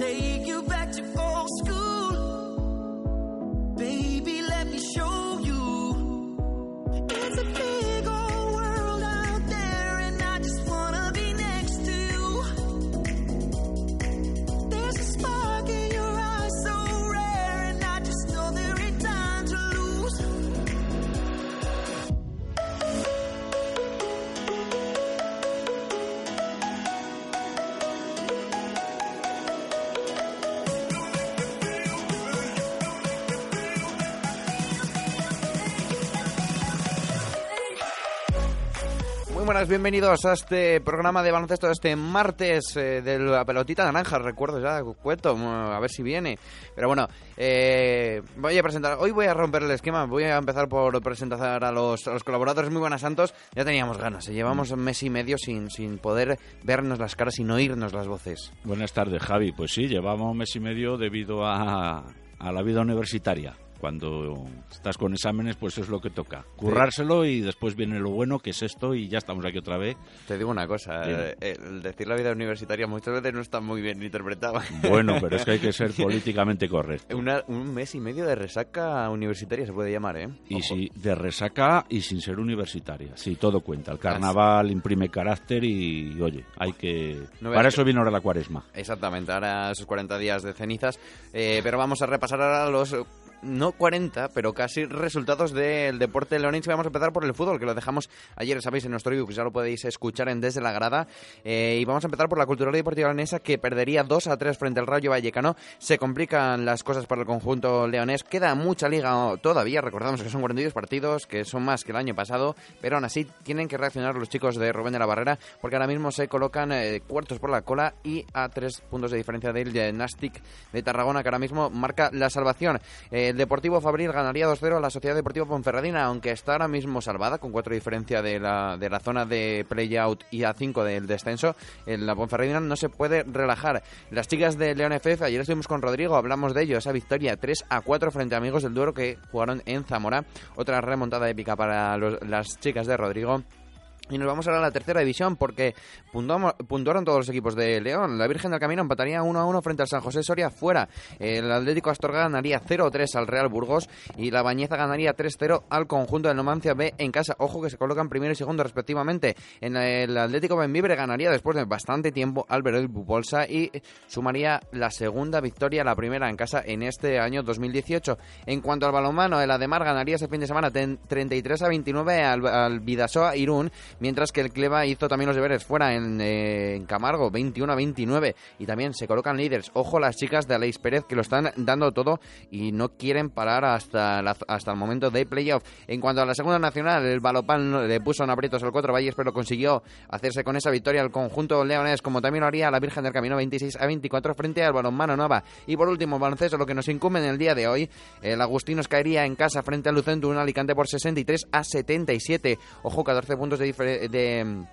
take buenas, bienvenidos a este programa de baloncesto de este martes eh, de la pelotita naranja. Recuerdo ya, cuento, mm, a ver si viene. Pero bueno, eh, voy a presentar. Hoy voy a romper el esquema. Voy a empezar por presentar a los, a los colaboradores. Muy buenas, Santos. Ya teníamos ganas. eh, Llevamos un mes y medio sin, sin poder vernos las caras, sin oírnos las voces. Buenas tardes, Javi. Pues sí, llevamos un mes y medio debido a, a la vida universitaria. Cuando estás con exámenes, pues es lo que toca. Currárselo y después viene lo bueno, que es esto, y ya estamos aquí otra vez. Te digo una cosa, eh, el decir la vida universitaria muchas veces no está muy bien interpretado. Bueno, pero es que hay que ser políticamente correcto. Una- un mes y medio de resaca universitaria se puede llamar, ¿eh? Y si de resaca y sin ser universitaria. Sí, todo cuenta. El carnaval imprime carácter y, oye, hay que... No Para que- eso viene ahora la cuaresma. Exactamente, ahora esos 40 días de cenizas. Eh, pero vamos a repasar ahora los, no 40, pero casi resultados del deporte leonense. Vamos a empezar por el fútbol, que lo dejamos ayer, sabéis, en nuestro ebook, ya lo podéis escuchar en Desde la Grada. Eh, y vamos a empezar por la Cultural Deportiva Leonesa, que perdería 2 a 3 frente al Rayo Vallecano. Se complican las cosas para el conjunto leonés. Queda mucha liga todavía, recordamos que son 42 partidos, que son más que el año pasado, pero aún así tienen que reaccionar los chicos de Rubén de la Barrera, porque ahora mismo se colocan eh, cuartos por la cola y a tres puntos de diferencia del Gymnastic de Tarragona, que ahora mismo marca la salvación. Eh, el Deportivo Fabril ganaría 2-0 a la Sociedad Deportiva Ponferradina, aunque está ahora mismo salvada, con cuatro diferencia de la, de la zona de play-out y a 5 del descenso. En la Ponferradina no se puede relajar. Las chicas de León FF, ayer estuvimos con Rodrigo, hablamos de ello, esa victoria 3 a 4 frente a Amigos del Duero que jugaron en Zamora. Otra remontada épica para los- las chicas de Rodrigo. Y nos vamos ahora a la tercera división porque puntuaron todos los equipos de León. La Virgen del Camino empataría 1 a 1 frente al San José Soria fuera. El Atlético Astorga ganaría 0 3 al Real Burgos y la Bañeza ganaría 3 0 al conjunto del Numancia B en casa. Ojo que se colocan primero y segundo respectivamente. En el Atlético Benvibre ganaría después de bastante tiempo al Verel Bupolsa y sumaría la segunda victoria, la primera en casa en este año 2018. En cuanto al balonmano, el Ademar ganaría ese fin de semana ten- 33 a 29 al, al Vidasoa Irún, mientras que el Cleva hizo también los deberes fuera en, eh, Camargo, 21 a 29. Y también se colocan líderes. Ojo las chicas de Aleix Pérez que lo están dando todo y no quieren parar hasta, la- hasta el momento de playoff. En cuanto a la segunda nacional, el Balopán le puso en aprietos al Cuatro Valles, pero consiguió hacerse con esa victoria al conjunto leonés, como también lo haría la Virgen del Camino 26 a 24 frente al Balonmano Nova. Y por último, baloncesto, lo que nos incumbe en el día de hoy, el Agustinos caería en casa frente al Lucentum, un Alicante por 63 a 77. Ojo, 14 puntos de, difer- de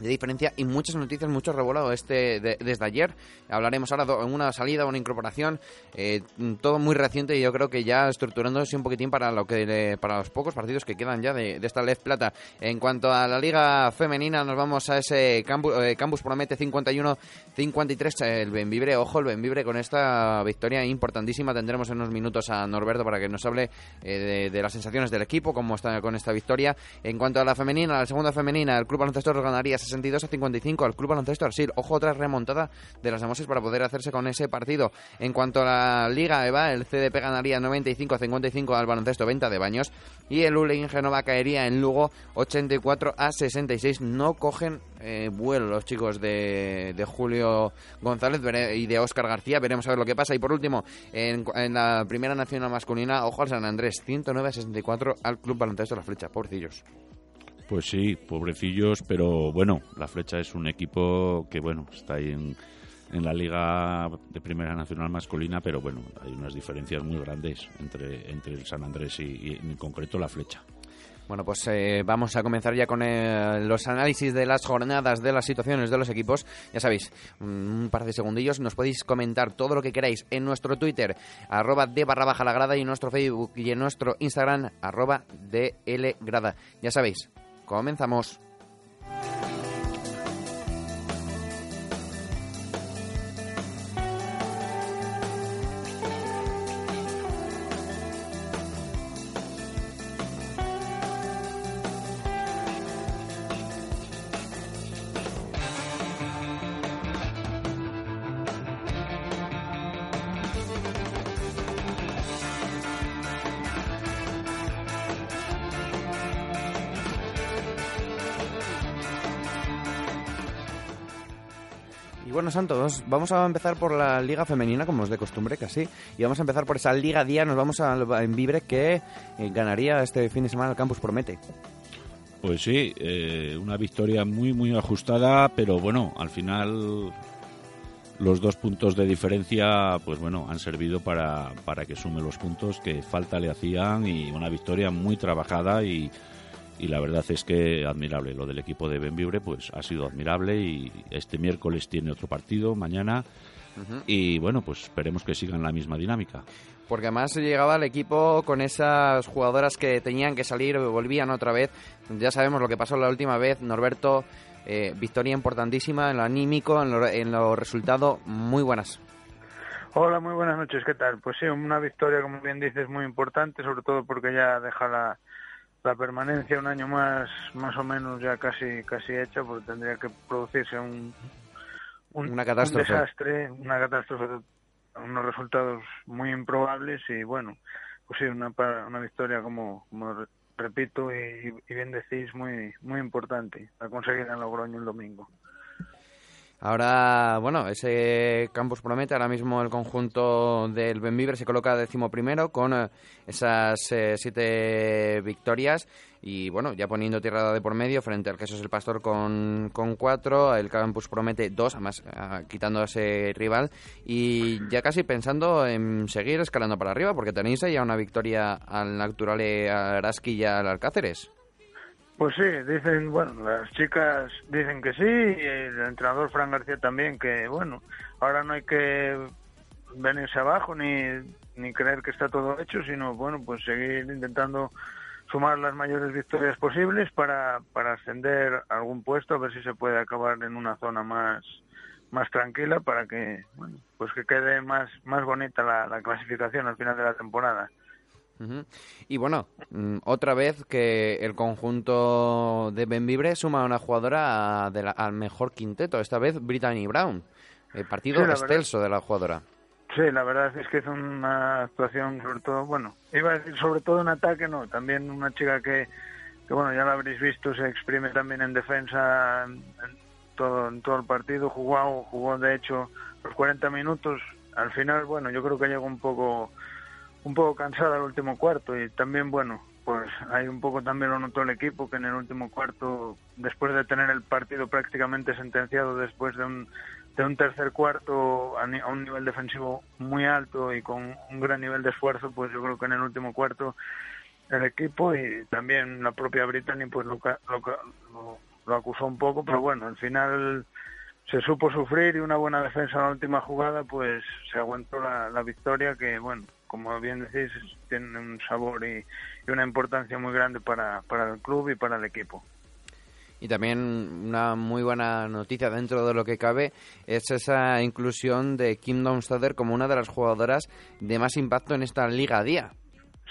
de diferencia y muchas noticias, mucho revolado este de- desde ayer. Hablaremos ahora de una salida, una incorporación, eh, todo muy reciente y yo creo que ya estructurándose un poquitín para lo que le- para los pocos partidos que quedan ya de, de esta Lez Plata. En cuanto a la liga femenina, nos vamos a ese campus, eh, campus promete 51-53 el Benvibre. Ojo, el Benvibre con esta victoria importantísima. Tendremos en unos minutos a Norberto para que nos hable eh, de, de las sensaciones del equipo, cómo está con esta victoria. En cuanto a la femenina, la segunda femenina, el Club Baloncesto ganaría 62 a 55 al Club Baloncesto Arsil. Ojo, otra remontada de las Moses para poder hacerse con ese partido. En cuanto a la Liga EVA, el CDP ganaría 95 a 55 al Baloncesto Venta de Baños y el Ulein Genova caería en Lugo 84 a 66. No cogen eh, vuelo los chicos de, de Julio González y de Óscar García. Veremos a ver lo que pasa. Y por último, en, la primera nacional masculina, ojo al San Andrés, 109 a 64 al Club Baloncesto La Flecha. Pobrecillos. Pues sí, pobrecillos, pero bueno, la Flecha es un equipo que, bueno, está ahí en, en la Liga de Primera Nacional masculina, pero bueno, hay unas diferencias muy grandes entre, entre el San Andrés y, en concreto la Flecha. Bueno, pues eh, vamos a comenzar ya con eh, los análisis de las jornadas, de las situaciones de los equipos. Ya sabéis, un par de segundillos, nos podéis comentar todo lo que queráis en nuestro Twitter, arroba de barra baja la grada, y en nuestro Facebook y en nuestro Instagram, arroba DL grada. Ya sabéis, comenzamos. Santos, vamos a empezar por la Liga Femenina, como es de costumbre, casi. Y vamos a empezar por esa Liga Día. Nos vamos a, en Vibre, que eh, ganaría este fin de semana el Campus Promete. Pues sí, eh, una victoria muy, muy ajustada, pero bueno, al final los dos puntos de diferencia, pues bueno, han servido para, para que sume los puntos que falta le hacían y una victoria muy trabajada y, y la verdad es que admirable. Lo del equipo de Benvibre pues ha sido admirable y este miércoles tiene otro partido, mañana, y bueno, pues esperemos que sigan la misma dinámica. Porque además llegaba el equipo con esas jugadoras que tenían que salir, volvían otra vez. Ya sabemos lo que pasó la última vez, Norberto, eh, victoria importantísima en lo anímico, en los en lo resultados muy buenas. Hola, muy buenas noches, ¿qué tal? Pues sí, una victoria, como bien dices, muy importante, sobre todo porque ya deja la, la permanencia un año más, más o menos ya casi, casi hecha, porque tendría que producirse un, un, una catástrofe. desastre, una catástrofe, unos resultados muy improbables y bueno, pues sí, una, una victoria como, como repito y, y bien decís, muy, muy importante, a conseguir en Logroño el domingo. Ahora, bueno, ese campus promete. Ahora mismo el conjunto del Benvibre se coloca décimo primero con eh, esas eh, siete victorias. Y bueno, ya poniendo tierra de por medio frente al Jesús el Pastor con, con cuatro. El campus promete dos, además eh, quitando a ese rival. Y ya casi pensando en seguir escalando para arriba, porque tenéis ya una victoria al Natural Araski y al Alcáceres. Pues sí, dicen, bueno, las chicas dicen que sí, y el entrenador Fran García también, que bueno, ahora no hay que venirse abajo ni, ni creer que está todo hecho, sino bueno, pues seguir intentando sumar las mayores victorias posibles para, para ascender algún puesto, a ver si se puede acabar en una zona más más tranquila para que bueno, pues que quede más más bonita la clasificación al final de la temporada. Y bueno, mm, otra vez que el conjunto de Benvibre suma una jugadora al mejor quinteto, esta vez Brittany Brown. El partido excelso de la jugadora. Sí, la verdad es que es una actuación sobre todo, bueno, iba a decir sobre todo en ataque, no, también una chica que, que bueno, ya la habréis visto, se exprime también en defensa en, todo, en todo el partido, jugó, jugó de hecho los 40 minutos, al final, bueno, yo creo que llegó un poco un poco cansada el último cuarto y también, bueno, pues hay un poco también lo notó el equipo que en el último cuarto, después de tener el partido prácticamente sentenciado, después de un, de un tercer cuarto a, un nivel defensivo muy alto y con un gran nivel de esfuerzo, pues yo creo que en el último cuarto el equipo y también la propia Brittany pues lo, lo, lo acusó un poco, pero bueno, al final se supo sufrir y una buena defensa en la última jugada, pues se aguantó la, la victoria que, bueno, como bien decís, tiene un sabor y, una importancia muy grande para, para el club y para el equipo. Y también una muy buena noticia dentro de lo que cabe es esa inclusión de Kim Donstader como una de las jugadoras de más impacto en esta liga a día.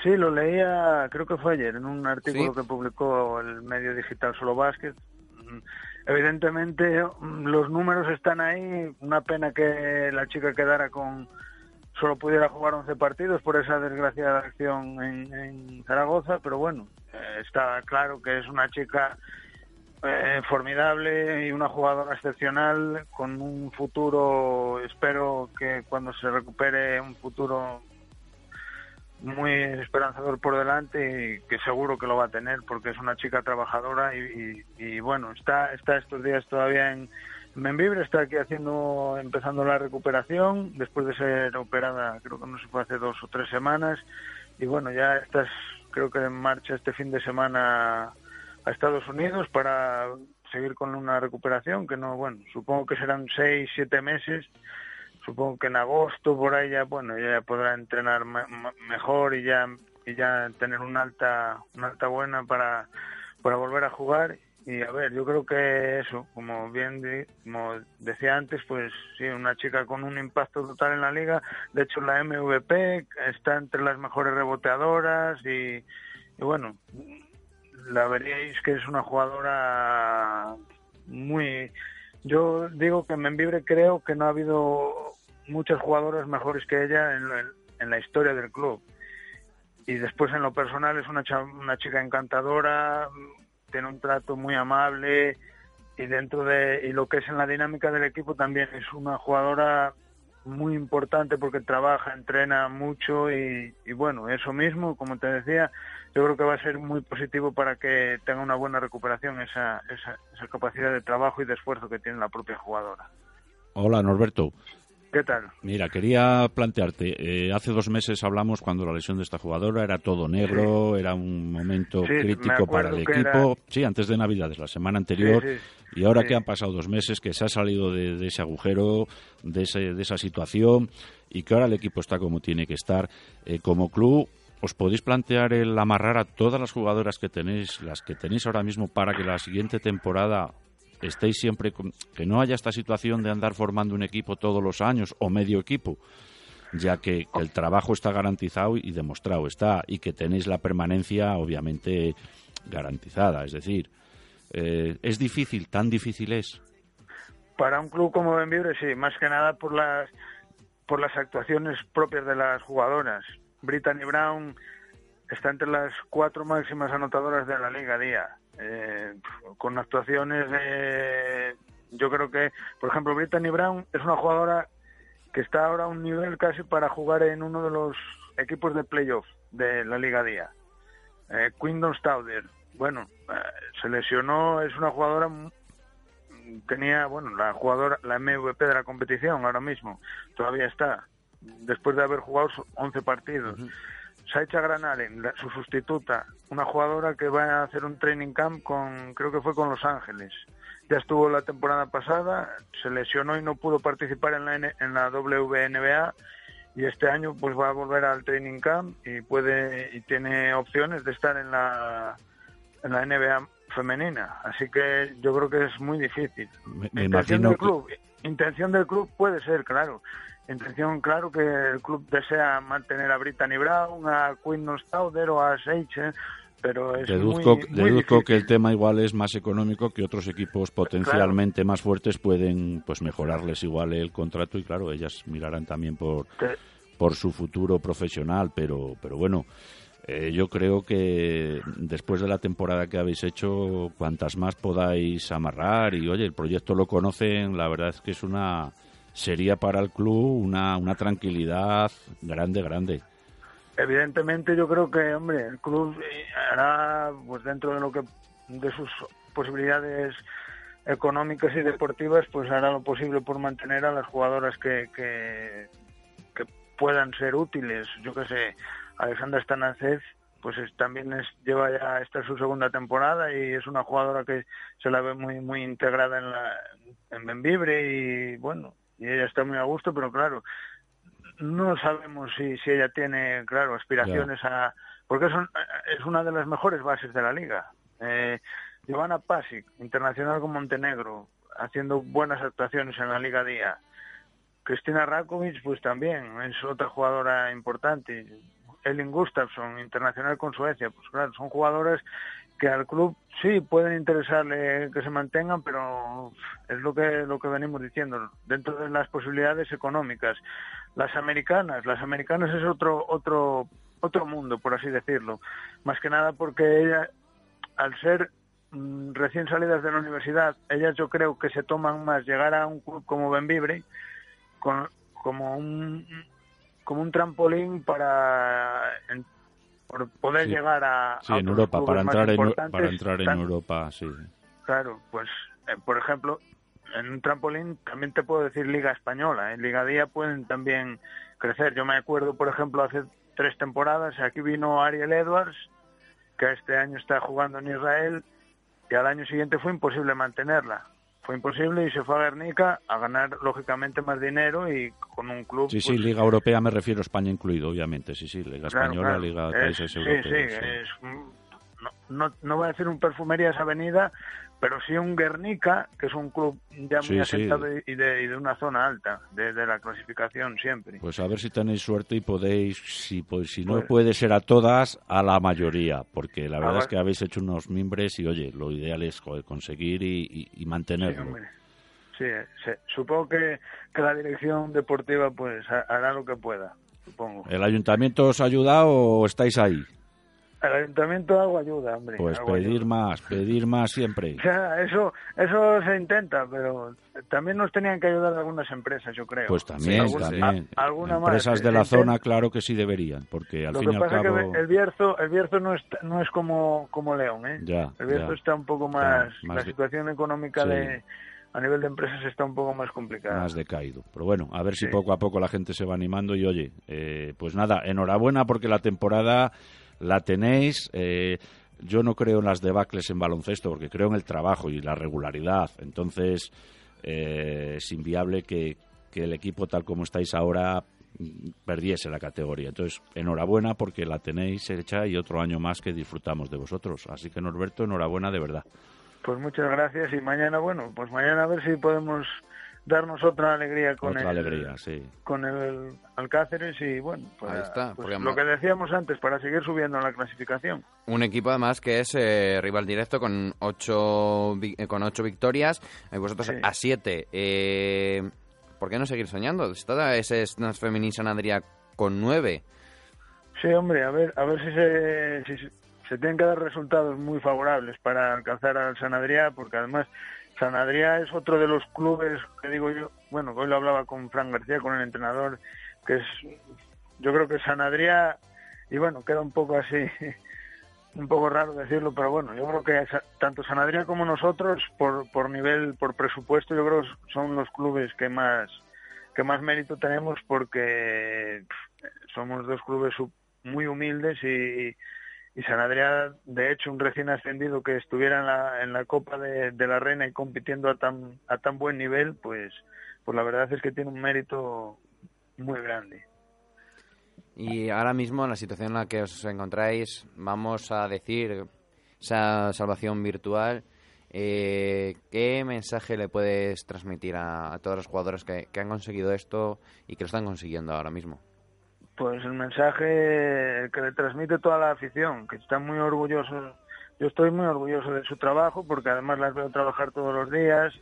Sí, lo leía, creo que fue ayer, en un artículo que publicó el medio digital Solo Basket. Evidentemente los números están ahí, una pena que la chica quedara con, solo pudiera jugar 11 partidos por esa desgraciada acción en, Zaragoza, pero bueno, eh, está claro que es una chica eh, formidable y una jugadora excepcional con un futuro, espero que cuando se recupere un futuro muy esperanzador por delante y que seguro que lo va a tener porque es una chica trabajadora y, y bueno, está, está estos días todavía en Membibre está aquí haciendo, empezando la recuperación después de ser operada, creo que no se fue hace dos o tres semanas. Y bueno, ya estás, creo que en marcha este fin de semana a Estados Unidos para seguir con una recuperación que no, bueno, supongo que serán seis, siete meses. Supongo que en agosto por ahí ya, bueno, ya podrá entrenar mejor y ya y ya tener una alta, una alta buena para para volver a jugar y a ver, yo creo que eso, como bien como decía antes, pues sí, una chica con un impacto total en la liga. De hecho, la MVP está entre las mejores reboteadoras y, bueno, la veríais que es una jugadora muy... Yo digo que en Membibre creo que no ha habido muchas jugadoras mejores que ella en, en la historia del club. Y después en lo personal es una, una chica encantadora, tiene un trato muy amable, y dentro de y lo que es en la dinámica del equipo también es una jugadora muy importante porque trabaja, entrena mucho y, bueno, eso mismo, como te decía, yo creo que va a ser muy positivo para que tenga una buena recuperación esa, esa, esa capacidad de trabajo y de esfuerzo que tiene la propia jugadora. Hola, Norberto. ¿Qué tal? Mira, quería plantearte, eh, hace dos meses hablamos cuando la lesión de esta jugadora era todo negro, Sí. era un momento Sí, crítico para el equipo, sí, antes de Navidades, la semana anterior, Sí, y ahora que han pasado dos meses, que se ha salido de, de ese agujero, de, ese- de esa situación, y que ahora el equipo está como tiene que estar, eh, como club, ¿os podéis plantear el amarrar a todas las jugadoras que tenéis, las que tenéis ahora mismo, para que la siguiente temporada estéis siempre que no haya esta situación de andar formando un equipo todos los años o medio equipo, ya que, que el trabajo está garantizado y demostrado está y que tenéis la permanencia obviamente garantizada, es decir, eh, es difícil, tan difícil es. Para un club como Benvibre, sí, más que nada por las por las actuaciones propias de las jugadoras. Brittany Brown está entre las cuatro máximas anotadoras de la Liga Día, eh, con actuaciones de... Yo creo que, por ejemplo, Brittany Brown es una jugadora que está ahora a un nivel casi para jugar en uno de los equipos de playoff de la Liga Día. Eh, Quindon Stauder, bueno, eh, se lesionó, es una jugadora tenía, bueno, la jugadora, la MVP de la competición ahora mismo, todavía está, después de haber jugado 11 partidos. Saicha Granalen, la- su sustituta, una jugadora que va a hacer un training camp con, creo que fue con Los Ángeles. Ya estuvo la temporada pasada, se lesionó y no pudo participar en la, en la WNBA y este año pues va a volver al training camp y puede y tiene opciones de estar en la en la NBA femenina, así que yo creo que es muy difícil. Me, me Intención imagino del que- club, intención del club puede ser, claro. Intención, claro, que el club desea mantener a Brittany Brown, a Quinn Stauder o a Seiche, pero es Deduzco, muy, muy deduzco que el tema igual es más económico que otros equipos potencialmente más fuertes pueden pues mejorarles igual el contrato y claro ellas mirarán también por Te- por su futuro profesional pero pero bueno eh, yo creo que después de la temporada que habéis hecho cuantas más podáis amarrar y oye el proyecto lo conocen la verdad es que es una sería para el club una una tranquilidad grande grande Evidentemente yo creo que, hombre, el club hará, pues dentro de lo que de sus posibilidades económicas y deportivas, pues hará lo posible por mantener a las jugadoras que, que, que puedan ser útiles. Yo que sé, Alexandra Stanacez, pues es- también es, lleva ya esta es su segunda temporada y es una jugadora que se la ve muy muy integrada en la en Benvibre y bueno, y ella está muy a gusto, pero claro, no sabemos si, si ella tiene, claro, aspiraciones a... Porque es, un- es una de las mejores bases de la liga. Eh, Giovanna Pasic, internacional con Montenegro, haciendo buenas actuaciones en la Liga Día. Cristina Rakovic, pues también, es otra jugadora importante. Elin Gustafsson, internacional con Suecia, pues claro, son jugadoras que al club sí pueden interesarle que se mantengan, pero es lo que lo que venimos diciendo dentro de las posibilidades económicas. Las americanas, las americanas es otro otro otro mundo, por así decirlo. Más que nada porque ella, al ser mm, recién salidas de la universidad, ellas yo creo que se toman más llegar a un club como Benvibre con, como un como un trampolín para por poder Sí. llegar a, sí a en Europa para entrar en para entrar en tan- Europa sí Claro, pues eh, por ejemplo, en un trampolín también te puedo decir Liga Española. En Liga Día pueden también crecer. Yo me acuerdo, por ejemplo, hace tres temporadas, aquí vino Ariel Edwards, que este año está jugando en Israel, y al año siguiente fue imposible mantenerla. Fue imposible y se fue a Guernica a ganar, lógicamente, más dinero y con un club... Sí, sí, pues, Liga Europea me refiero a España incluido, obviamente, sí, sí, Liga Claro, Española, claro. Liga de Es- Países sí, Europeos. Sí, sí. es un- no, no, no voy a decir un Perfumerías Avenida, pero sí un Guernica, que es un club ya muy Sí, asentado y, y de, y de una zona alta, de, de la clasificación siempre. Pues a ver si tenéis suerte y podéis, si, pues, si no Pues- puede ser a todas, a la mayoría, porque la verdad ver. es que habéis hecho unos mimbres y, oye, lo ideal es joder, conseguir y, y- mantenerlo. Sí, eh, sí. supongo que, que la dirección deportiva pues ha- hará lo que pueda, supongo. ¿El ayuntamiento os ha ayudado o estáis ahí? El ayuntamiento algo ayuda, hombre. Pues pedir más, pedir más siempre. O sea, eso, eso se intenta, pero también nos tenían que ayudar algunas empresas, yo creo. Pues también, también. empresas de la zona, claro que sí deberían, porque al fin y al cabo... Es que el Bierzo, el Bierzo no, es, no es como, como León, ¿eh? Ya, el Bierzo está un poco más... la situación económica de a nivel de empresas está un poco más complicada. Más decaído. Pero bueno, a ver si poco a poco la gente se va animando y oye, eh, pues nada, enhorabuena porque la temporada la tenéis. Eh, yo no creo en las debacles en baloncesto porque creo en el trabajo y la regularidad. Entonces eh, es inviable que, que el equipo tal como estáis ahora perdiese la categoría. Entonces, enhorabuena porque la tenéis hecha y otro año más que disfrutamos de vosotros. Así que, Norberto, enhorabuena de verdad. Pues muchas gracias y mañana, bueno, pues mañana a ver si podemos darnos otra alegría con otra el alegría, sí. con el Alcáceres y bueno, pues, Ahí está, pues lo que decíamos antes para seguir subiendo en la clasificación. Un equipo además que es eh, rival directo con ocho eh, con ocho victorias, y vosotros a siete. Eh, ¿Por qué no seguir soñando? Está ese Snas Feminin Sanadria con nueve. Sí, hombre, a ver, a ver si se, si, se tienen que dar resultados muy favorables para alcanzar al San Adrià, porque además San Adrià es otro de los clubes que digo yo, bueno, hoy lo hablaba con Fran García, con el entrenador, que es, yo creo que San Adrià, y bueno, queda un poco así, un poco raro decirlo, pero bueno, yo creo que tanto San Adrià como nosotros, por, por nivel, por presupuesto, yo creo que son los clubes que más, que más mérito tenemos porque somos dos clubes muy humildes y y San Adrián, de hecho, un recién ascendido que estuviera en la, en la Copa de, la Reina y compitiendo a tan, a tan buen nivel, pues, pues la verdad es que tiene un mérito muy grande. Y ahora mismo, en la situación en la que os encontráis, vamos a decir esa salvación virtual, eh, ¿qué mensaje le puedes transmitir a, todos los jugadores que han conseguido esto y que lo están consiguiendo ahora mismo? Pues el mensaje que le transmite toda la afición, que está muy orgulloso. Yo estoy muy orgulloso de su trabajo porque además las veo trabajar todos los días.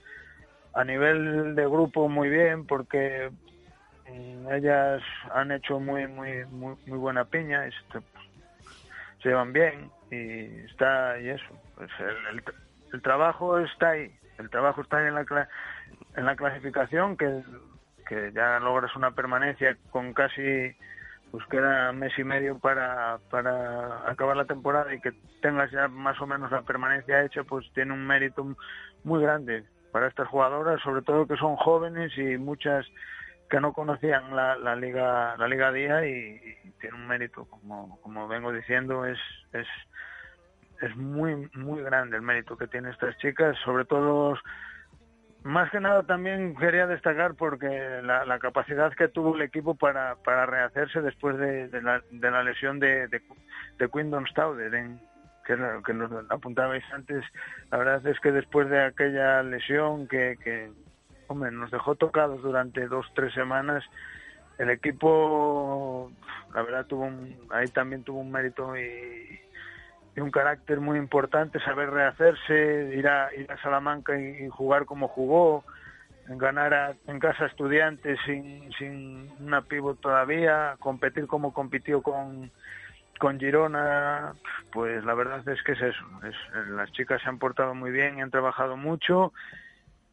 A nivel de grupo muy bien porque mm, ellas han hecho muy muy muy, buena piña y se, se, llevan bien y está y eso. Pues el, el, trabajo está ahí, el trabajo está ahí en la en la clasificación que que ya logras una permanencia con casi pues queda mes y medio para, para acabar la temporada y que tengas ya más o menos la permanencia hecha, pues tiene un mérito muy grande para estas jugadoras, sobre todo que son jóvenes y muchas que no conocían la, la liga la liga día y, tiene un mérito como como vengo diciendo es es es muy muy grande el mérito que tienen estas chicas sobre todo más que nada también quería destacar porque la, capacidad que tuvo el equipo para, para rehacerse después de, la, de la, lesión de, de, de Quindon Stauder, que, que nos apuntabais antes, la verdad es que después de aquella lesión que, que hombre, nos dejó tocados durante dos, tres semanas, el equipo, la verdad, tuvo ahí también tuvo un mérito y, y un carácter muy importante, saber rehacerse, ir a, ir a Salamanca y, jugar como jugó, ganar en casa estudiantes sin, sin una pivot todavía, competir como compitió con, con Girona, pues la verdad es que es eso. Es, las chicas se han portado muy bien, han trabajado mucho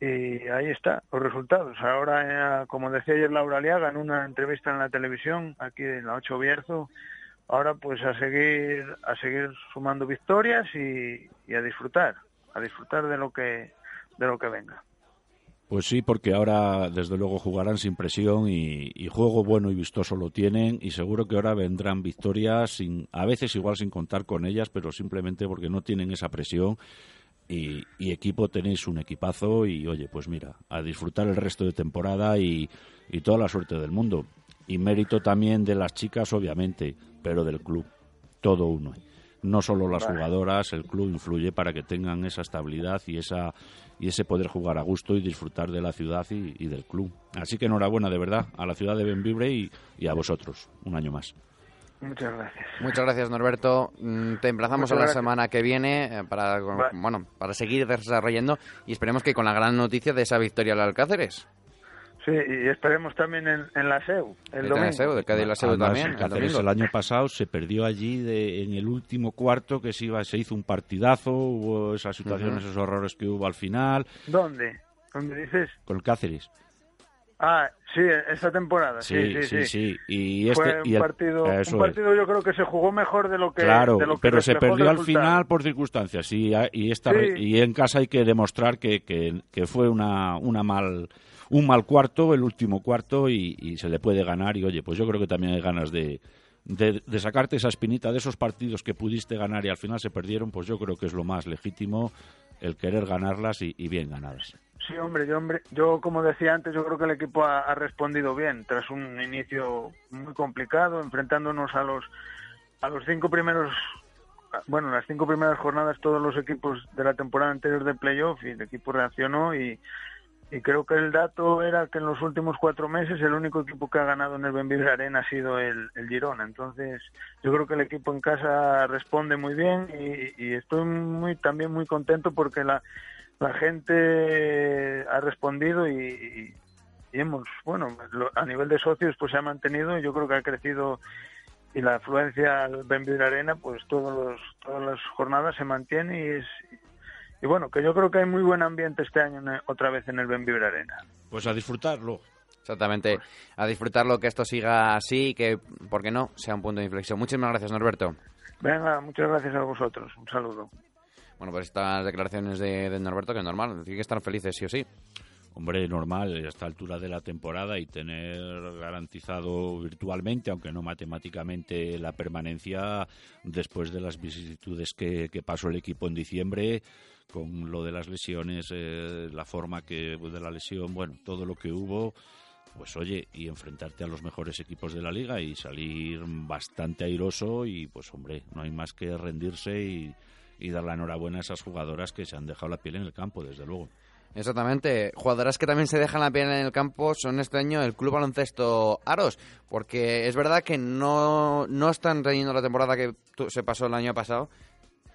y ahí está los resultados. Ahora, eh, como decía ayer Laura Aliaga en una entrevista en la televisión, aquí en la 8 Bierzo, ahora pues a seguir a seguir sumando victorias y, a disfrutar a disfrutar de lo que de lo que venga pues sí, porque ahora desde luego jugarán sin presión y, juego bueno y vistoso lo tienen y seguro que ahora vendrán victorias sin, a veces igual sin contar con ellas, pero simplemente porque no tienen esa presión y, equipo tenéis un equipazo y oye, pues mira, a disfrutar el resto de temporada y toda la suerte del mundo. Y mérito también de las chicas, obviamente, pero del club, todo uno. No solo las jugadoras, el club influye para que tengan esa estabilidad y esa y ese poder jugar a gusto y disfrutar de la ciudad y, del club. Así que enhorabuena de verdad a la ciudad de Benvibre y, y a vosotros, un año más. Muchas gracias. Muchas gracias, Norberto. Mm, te emplazamos a la semana que viene eh, para, bueno, para seguir desarrollando y esperemos que con la gran noticia de esa victoria al Alcáceres. Sí, y esperemos también en, en la SEU, el En domingo. la SEU, de Cádiz la SEU Además, también, el el domingo. el año pasado se perdió allí de- en el último cuarto que se iba, se hizo un partidazo, hubo esas situaciones, esos horrores que hubo al final ¿Dónde? ¿Dónde dices? con el Cáceres. Ah, sí, esta temporada, sí, sí, sí. sí. Y este, Fue un y el- partido, un partido yo creo que se jugó mejor de lo que Claro, de lo que pero se el perdió al final por circunstancias y, y, esta, Sí. y en casa hay que demostrar que, que, que fue una, una mal, un mal cuarto, el último cuarto, y, se le puede ganar. Y oye, pues yo creo que también hay ganas de, de, sacarte esa espinita de esos partidos que pudiste ganar y al final se perdieron, pues yo creo que es lo más legítimo el querer ganarlas y, bien ganadas. Sí, hombre, yo, hombre, yo como decía antes, yo creo que el equipo ha, ha respondido bien tras un inicio muy complicado, enfrentándonos a los a los cinco primeros, bueno, las cinco primeras jornadas todos los equipos de la temporada anterior de playoff y el equipo reaccionó y, y creo que el dato era que en los últimos cuatro meses el único equipo que ha ganado en el Benvibre Arena ha sido el, el Girona. Entonces, yo creo que el equipo en casa responde muy bien y, y estoy muy también muy contento porque la gente ha respondido y, y- y hemos, bueno, lo- a nivel de socios pues se ha mantenido y yo creo que ha crecido y la afluencia al Benvibre Arena pues todos los, todas las jornadas se mantiene y es y bueno, que yo creo que hay muy buen ambiente este año en otra vez en el Benvibre Arena. Pues a disfrutarlo. Exactamente. A disfrutarlo, que esto siga así y que, ¿por qué no?, sea un punto de inflexión. Muchísimas gracias, Norberto. Venga, muchas gracias a vosotros. Un saludo. Bueno, pues estas declaraciones de, de Norberto, que es normal, tiene que estar felices sí o sí. Hombre, normal, a esta altura de la temporada y tener garantizado virtualmente, aunque no matemáticamente, la permanencia después de las vicisitudes que, que pasó el equipo en diciembre, con lo de las lesiones, eh, la forma que de la lesión, bueno, todo lo que hubo, pues oye, y enfrentarte a los mejores equipos de la liga y salir bastante airoso y pues hombre, no hay más que rendirse y, y dar la enhorabuena a esas jugadoras que se han dejado la piel en el campo, desde luego. Exactamente. Jugadoras que también se dejan la piel en el campo son este año el Club Baloncesto Aros, porque es verdad que no, no están teniendo la temporada que se pasó el año pasado.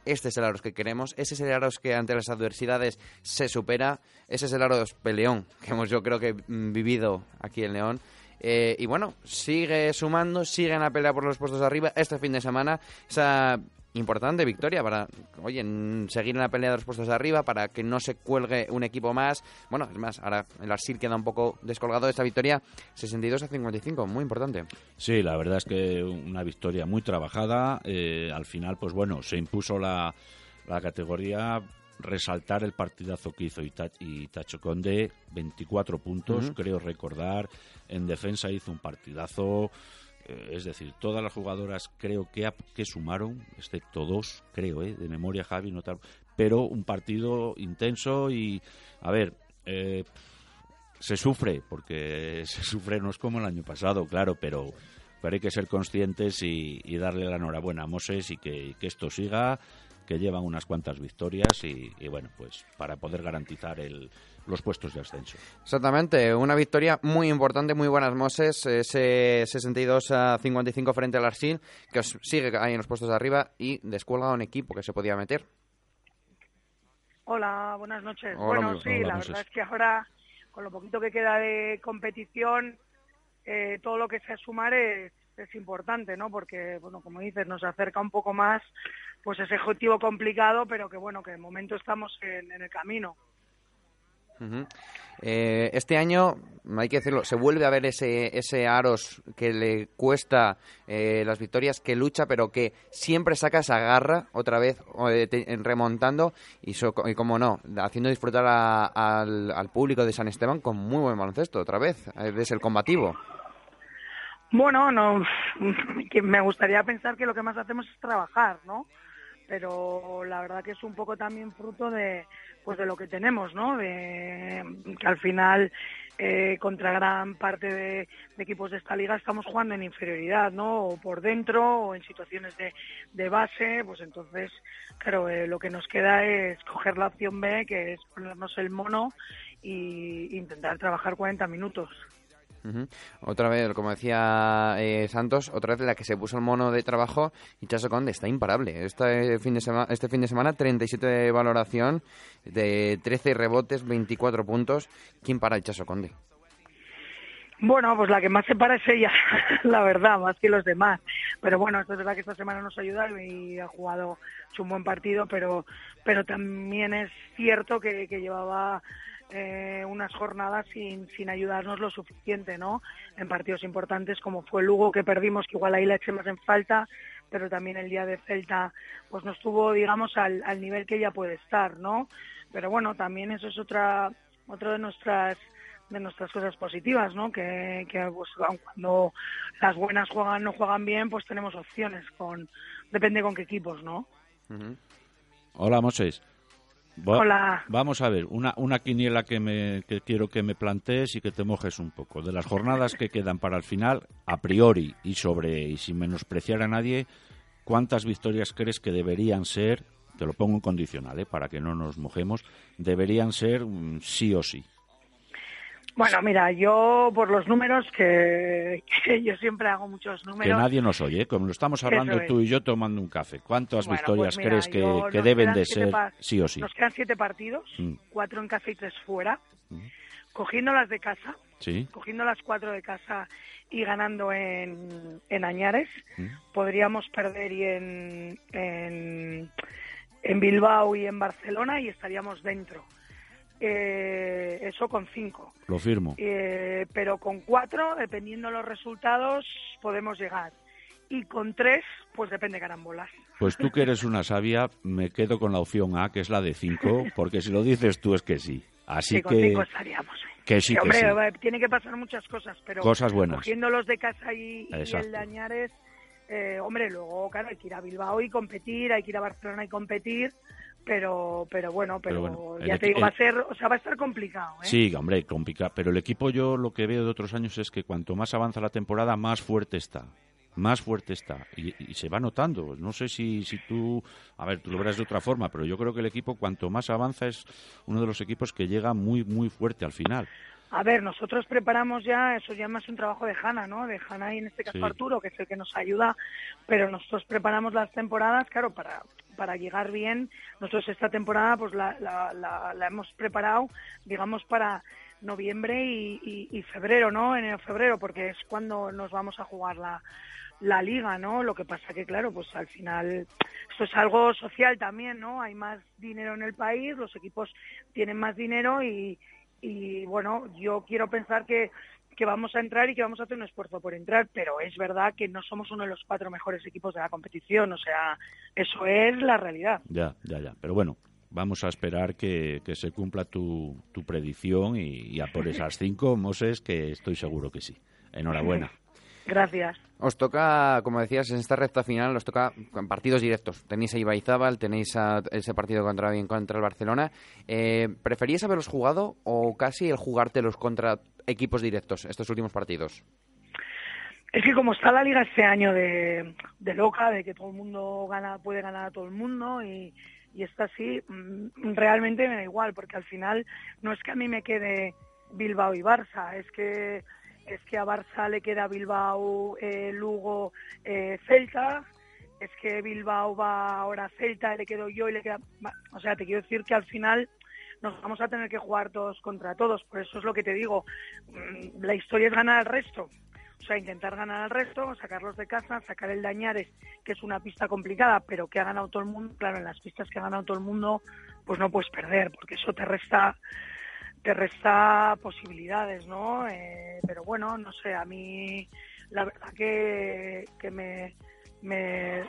Este es el Aros que queremos, ese es el Aros que ante las adversidades se supera, ese es el Aros peleón que hemos yo creo que mm, vivido aquí en León. Eh, y bueno, sigue sumando, sigue en la pelea por los puestos de arriba. Este fin de semana, esa importante victoria para, oye, seguir en la pelea de los puestos de arriba, para que no se cuelgue un equipo más. Bueno, es más, ahora el Arsil queda un poco descolgado de esta victoria, 62 a 55, muy importante. Sí, la verdad es que una victoria muy trabajada. eh, al final, pues bueno, se impuso la, la categoría resaltar el partidazo que hizo Ita- y Tacho Conde, 24 puntos, creo recordar. En defensa hizo un partidazo. Eh, es decir, todas las jugadoras creo que, que sumaron, excepto dos, creo, eh, de memoria Javi, no tal, pero un partido intenso y, a ver, eh, se sufre, porque se sufre no es como el año pasado, claro, pero, pero hay que ser conscientes y, y darle la enhorabuena a Moses y que, y que esto siga, que llevan unas cuantas victorias y, y bueno, pues para poder garantizar el, los puestos de ascenso. Exactamente, una victoria muy importante, muy buenas Moses, ese 62 a 55 frente al Arsil, que os sigue ahí en los puestos de arriba y descuelga a un equipo que se podía meter. Hola, buenas noches. Hola, bueno, sí, hola, la Moses. verdad es que ahora, con lo poquito que queda de competición, eh, todo lo que sea sumar es, es importante, ¿no? Porque, bueno, como dices, nos acerca un poco más pues ese objetivo complicado, pero que, bueno, que de momento estamos en, en el camino. Eh, este año, hay que decirlo, se vuelve a ver ese, ese Aros que le cuesta eh, las victorias, que lucha, pero que siempre saca esa garra otra vez eh, remontando y, so- como no, haciendo disfrutar a- al, al público de San Esteban con muy buen baloncesto otra vez. eh, Es el combativo. Bueno, no, me gustaría pensar que lo que más hacemos es trabajar, ¿no? Pero la verdad que es un poco también fruto de, pues de lo que tenemos, ¿no? De, que al final eh, contra gran parte de, equipos de esta liga estamos jugando en inferioridad, ¿no? O por dentro o en situaciones de, de base, pues entonces, claro, eh, lo que nos queda es coger la opción B, que es ponernos el mono y intentar trabajar 40 minutos. Ujú. Otra vez, como decía eh, Santos, otra vez la que se puso el mono de trabajo y Chaso Conde está imparable. Este fin de, semana este fin de semana 37 de valoración, de 13 rebotes, 24 puntos. ¿Quién para el Chaso Conde? Bueno, pues la que más se para es ella, la verdad, más que los demás. Pero bueno, es verdad que esta semana nos ayuda y ha jugado un buen partido, pero, pero también es cierto que, que llevaba eh, unas jornadas sin, sin ayudarnos lo suficiente, ¿no? En partidos importantes como fue Lugo, que perdimos, que igual ahí la echemos en falta, pero también el día de Celta, pues no estuvo, digamos, al, al nivel que ella puede estar, ¿no? Pero bueno, también eso es otra, otra de nuestras de nuestras cosas positivas, ¿no? Que, que pues, cuando las buenas juegan no juegan bien, pues tenemos opciones con depende con qué equipos, ¿no? Hola, Moses. Hola. Vamos a ver, una, una quiniela que, me, que quiero que me plantees y que te mojes un poco. De las jornadas que quedan para el final, a priori y sobre y sin menospreciar a nadie, ¿cuántas victorias crees que deberían ser, te lo pongo en condicional, ¿eh? para que no nos mojemos, deberían ser mm, sí o sí? Bueno, mira, yo por los números, que, yo siempre hago muchos números. Que nadie nos oye, ¿eh? como lo estamos hablando tú y yo tomando un café. ¿Cuántas Bueno, victorias pues mira, crees que, que deben de ser sí o sí? Nos quedan siete partidos, Mm. cuatro en casa y tres fuera. Cogiendo las de casa, Sí, cogiendo las cuatro de casa y ganando en, en Añares, Mm. podríamos perder y en, en, en Bilbao y en Barcelona y estaríamos dentro. Eh, eso con cinco. lo firmo. Eh, pero con cuatro, dependiendo los resultados, podemos llegar. Y con tres, pues depende de carambolas. Pues tú que eres una sabia, me quedo con la opción A, que es la de 5, porque si lo dices tú es que sí. Así Sí, con que, cinco estaríamos. ¿eh? que sí, que hombre, sí. tiene que pasar muchas cosas, pero Cosas buenas. cogiendo los de casa y, el de Añares, eh, hombre, luego, claro, hay que ir a Bilbao y competir, hay que ir a Barcelona y competir, pero, pero bueno, pero, Pero bueno, el ya te digo, va a ser, o sea, va a estar complicado, ¿eh? Sí, hombre, complicado. Pero el equipo yo lo que veo de otros años es que cuanto más avanza la temporada, más fuerte está. Más fuerte está. Y, y se va notando. No sé si, si tú... A ver, tú lo verás de otra forma, pero yo creo que el equipo, cuanto más avanza, es uno de los equipos que llega muy, muy fuerte al final. A ver, nosotros preparamos ya, eso ya más un trabajo de Hanna, ¿no? De Hanna y en este caso Sí. Arturo, que es el que nos ayuda, pero nosotros preparamos las temporadas, claro, para, para llegar bien. Nosotros esta temporada pues la, la, la, hemos preparado, digamos, para noviembre y, febrero, ¿no? Enero, febrero, porque es cuando nos vamos a jugar la, la liga, ¿no? Lo que pasa que, claro, pues al final esto es algo social también, ¿no? Hay más dinero en el país, los equipos tienen más dinero y, y bueno, yo quiero pensar que, que vamos a entrar y que vamos a hacer un esfuerzo por entrar, pero es verdad que no somos uno de los cuatro mejores equipos de la competición, o sea, eso es la realidad. Ya, ya, ya. Pero bueno, vamos a esperar que, se cumpla tu, tu predicción y, y a por esas cinco, Moses, que estoy seguro que sí. Enhorabuena. Gracias. Os toca, como decías, en esta recta final, os toca partidos directos. Tenéis a Ibaizábal, tenéis a ese partido contra el Barcelona. Eh, ¿Preferíais haberlos jugado o casi el jugártelos contra equipos directos estos últimos partidos? Es que como está la liga este año de, de loca, de que todo el mundo gana, puede ganar a todo el mundo y, y está así, mm, realmente me da igual, porque al final no es que a mí me quede Bilbao y Barça, es que es que a Barça le queda Bilbao, eh, Lugo, eh, Celta, es que Bilbao va ahora a Celta, le quedo yo y le queda... O sea, te quiero decir que al final nos vamos a tener que jugar todos contra todos, por eso es lo que te digo, mm, la historia es ganar al resto. O sea, intentar ganar al resto, sacarlos de casa, sacar el Dañares, que es una pista complicada, pero que ha ganado todo el mundo. Claro, en las pistas que ha ganado todo el mundo, pues no puedes perder, porque eso te resta te resta posibilidades, ¿no? Eh, pero bueno, no sé, a mí la verdad que, que me, me,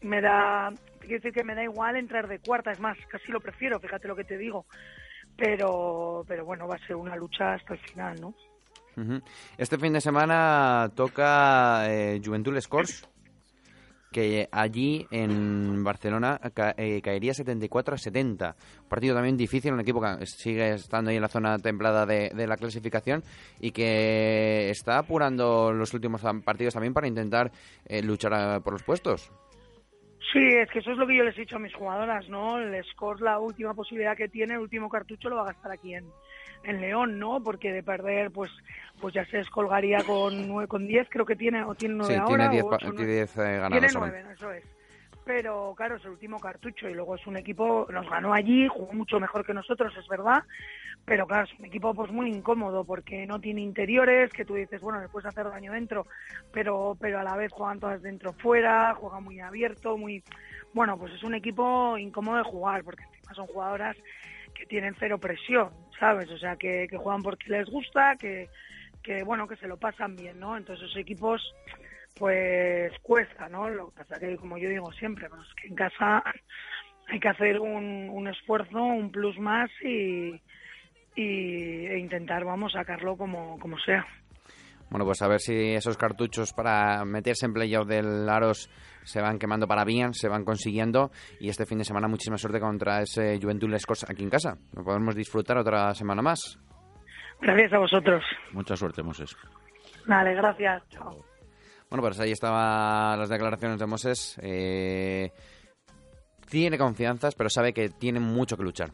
me, da, quiero decir que me da igual entrar de cuarta, es más, casi lo prefiero, fíjate lo que te digo, pero, pero bueno, va a ser una lucha hasta el final, ¿no? Este fin de semana toca eh, Juventud Scores, que allí en Barcelona ca- eh, caería 74 a 70. Un partido también difícil, un equipo que sigue estando ahí en la zona templada de, de la clasificación y que está apurando los últimos partidos también para intentar eh, luchar a- por los puestos. Sí, es que eso es lo que yo les he dicho a mis jugadoras, ¿no? El score, la última posibilidad que tiene, el último cartucho lo va a gastar aquí en, en León, ¿no? Porque de perder, pues pues ya se descolgaría con nueve, con 10, creo que tiene, o tiene nueve Sí, ahora. tiene 10 o pa- ocho, tiene nueve. 10, eh, ganados Tiene solamente. nueve, eso es. Pero claro, es el último cartucho y luego es un equipo, nos ganó allí, jugó mucho mejor que nosotros, es verdad, pero claro, es un equipo pues muy incómodo porque no tiene interiores, que tú dices, bueno, le puedes hacer daño dentro, pero, pero a la vez juegan todas dentro fuera, juega muy abierto, muy... Bueno, pues es un equipo incómodo de jugar porque encima son jugadoras que tienen cero presión, ¿sabes? O sea, que, que juegan porque les gusta, que, que, bueno, que se lo pasan bien, ¿no? Entonces esos equipos pues cuesta, ¿no? Lo que pasa que, como yo digo siempre, pues que en casa hay que hacer un, un esfuerzo, un plus más y, e intentar, vamos, sacarlo como, como sea. Bueno, pues a ver si esos cartuchos para meterse en playoff del Aros se van quemando para bien, se van consiguiendo y este fin de semana muchísima suerte contra ese Juventud Lescos aquí en casa. Lo podemos disfrutar otra semana más. Gracias a vosotros. Mucha suerte, Moses. Vale, gracias. Chao. Bueno, pues ahí estaban las declaraciones de Moses. Eh, tiene confianzas, pero sabe que tiene mucho que luchar.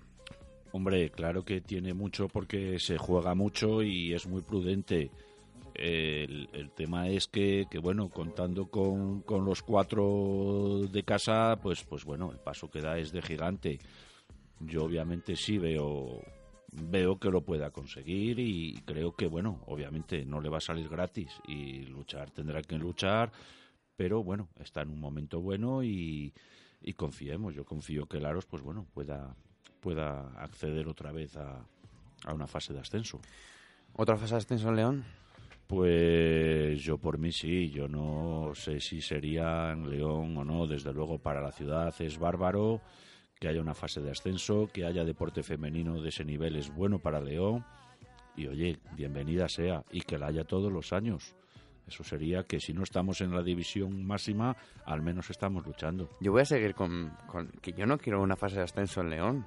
Hombre, claro que tiene mucho porque se juega mucho y es muy prudente. El, el tema es que, que bueno, contando con, con, los cuatro de casa, pues, pues bueno, el paso que da es de gigante. Yo obviamente sí veo, veo que lo pueda conseguir y creo que, bueno, obviamente no le va a salir gratis y luchar tendrá que luchar, pero bueno, está en un momento bueno y, y confiemos. Yo confío que Laros, pues bueno, pueda, pueda acceder otra vez a, a una fase de ascenso. ¿Otra fase de ascenso en León? Pues yo por mí sí, yo no sé si sería en León o no, desde luego para la ciudad es bárbaro que haya una fase de ascenso, que haya deporte femenino de ese nivel es bueno para León y oye, bienvenida sea y que la haya todos los años. Eso sería que si no estamos en la división máxima, al menos estamos luchando. Yo voy a seguir con, con que yo no quiero una fase de ascenso en León.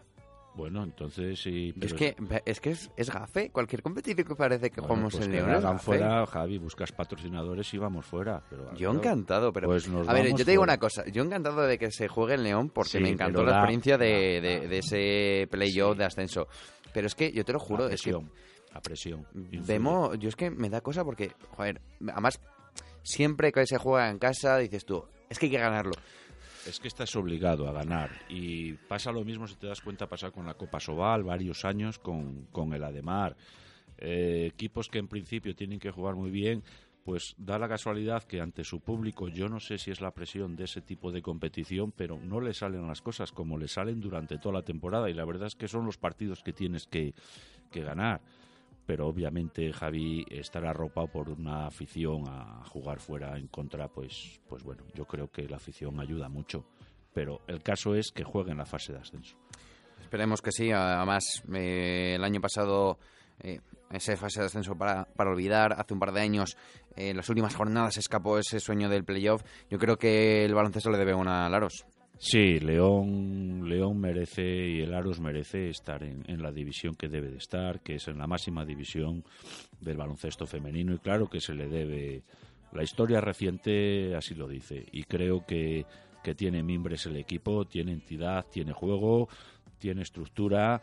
Bueno, entonces sí. Es que, es que es, es gafe. Cualquier competición que parece que bueno, jugamos pues en que León. la gafe. fuera, Javi, buscas patrocinadores y vamos fuera. Pero, Yo claro, encantado, pero. Pues nos a ver, yo te digo fuera. una cosa. Yo encantado de que se juegue en León porque Sí, me encantó la experiencia de, de- de ese playoff Sí. de ascenso. Pero es que yo te lo juro, a es que presión, a presión. vemos. Yo es que me da cosa porque, joder, además, siempre que se juega en casa dices tú, es que hay que ganarlo. Es que estás obligado a ganar y pasa lo mismo si te das cuenta pasar con la Copa Sobal varios años con, con el Ademar. Eh, equipos que en principio tienen que jugar muy bien, pues da la casualidad que ante su público, yo no sé si es la presión de ese tipo de competición, pero no le salen las cosas como le salen durante toda la temporada y la verdad es que son los partidos que tienes que, que ganar. Pero obviamente Javi estará arropado por una afición a jugar fuera en contra, pues, pues bueno, yo creo que la afición ayuda mucho. Pero el caso es que juegue en la fase de ascenso. Esperemos que sí. Además, eh, el año pasado, eh, esa fase de ascenso para, para olvidar, hace un par de años, eh, en las últimas jornadas escapó ese sueño del playoff. Yo creo que el baloncesto le debe una a Laros. Sí, León, León merece y el Aros merece estar en, la división que debe de estar, que es en la máxima división del baloncesto femenino y claro que se le debe. La historia reciente así lo dice y creo que, que tiene mimbres el equipo, tiene entidad, tiene juego, tiene estructura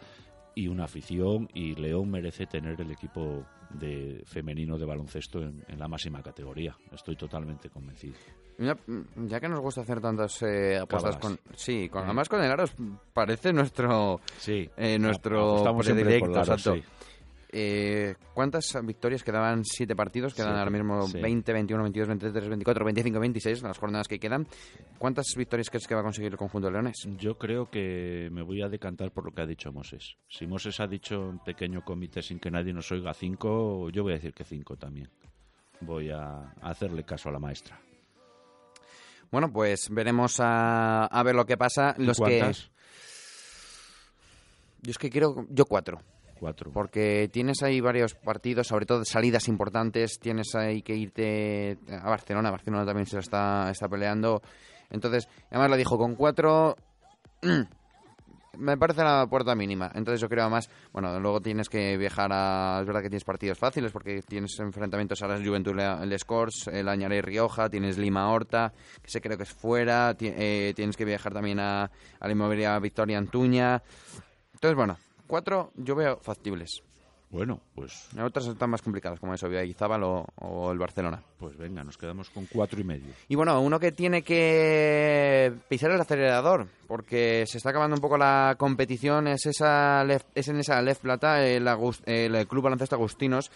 y una afición y León merece tener el equipo de femenino de baloncesto en la máxima categoría. Estoy totalmente convencido. Ya, ya que nos gusta hacer tantas eh, apuestas con... Sí, con, además con el Aros parece nuestro... Sí, Eh, nuestro predilecto, exacto. sí. Eh, ¿Cuántas victorias quedaban? Siete partidos, quedan ahora mismo sí. 20, 21, 22, 23, 24, 25, 26, las jornadas que quedan. ¿Cuántas victorias crees que va a conseguir el conjunto de Leones? Yo creo que me voy a decantar por lo que ha dicho Moses. Si Moses ha dicho en pequeño comité sin que nadie nos oiga cinco, yo voy a decir que cinco también. Voy a hacerle caso a la maestra. Bueno, pues veremos a, a ver lo que pasa. ¿Y Los cuántas? que yo es que quiero yo cuatro, Cuatro. porque tienes ahí varios partidos, sobre todo salidas importantes. Tienes ahí que irte a Barcelona. Barcelona también se está está peleando. Entonces, además lo dijo con cuatro. Me parece la puerta mínima. Entonces yo creo además, bueno, luego tienes que viajar a... Es verdad que tienes partidos fáciles porque tienes enfrentamientos a las Juventud el Scores, el Añaré Rioja, tienes Lima Horta, que sé creo que es fuera, eh, tienes que viajar también a, a la inmobiliaria Victoria Antuña. Entonces, bueno, cuatro yo veo factibles. Bueno, pues... Otras están más complicadas, como eso, Izábal o, o el Barcelona. Pues venga, nos quedamos con cuatro y medio. Y bueno, uno que tiene que pisar el acelerador, porque se está acabando un poco la competición, es, esa es en esa Lef Plata, el, el Club Baloncesto Agustinos,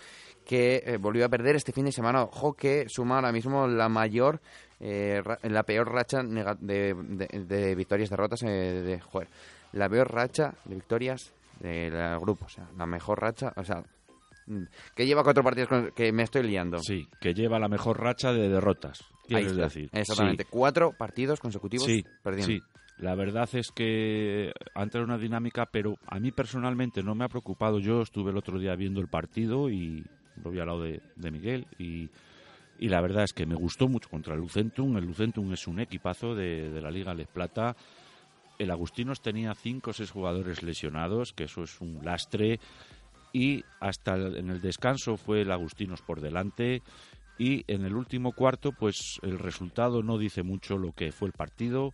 que eh, volvió a perder este fin de semana. Ojo que suma ahora mismo la mayor, eh, la peor racha de, de, victorias derrotas eh, de joder, la peor racha de victorias del grupo, o sea, la mejor racha, o sea, mm, que lleva cuatro partidos que me estoy liando. Sí, que lleva la mejor racha de derrotas, quieres decir. Exactamente, cuatro partidos consecutivos sí, perdiendo. Sí, la verdad es que antes era una dinámica, pero a mí personalmente no me ha preocupado. Yo estuve el otro día viendo el partido y lo vi al lado de, Miguel y, y, la verdad es que me gustó mucho contra el Lucentum. El Lucentum es un equipazo de, de la Liga Les Plata el Agustinos tenía cinco o seis jugadores lesionados, que eso es un lastre, y hasta en el descanso fue el Agustinos por delante, y en el último cuarto, pues el resultado no dice mucho lo que fue el partido,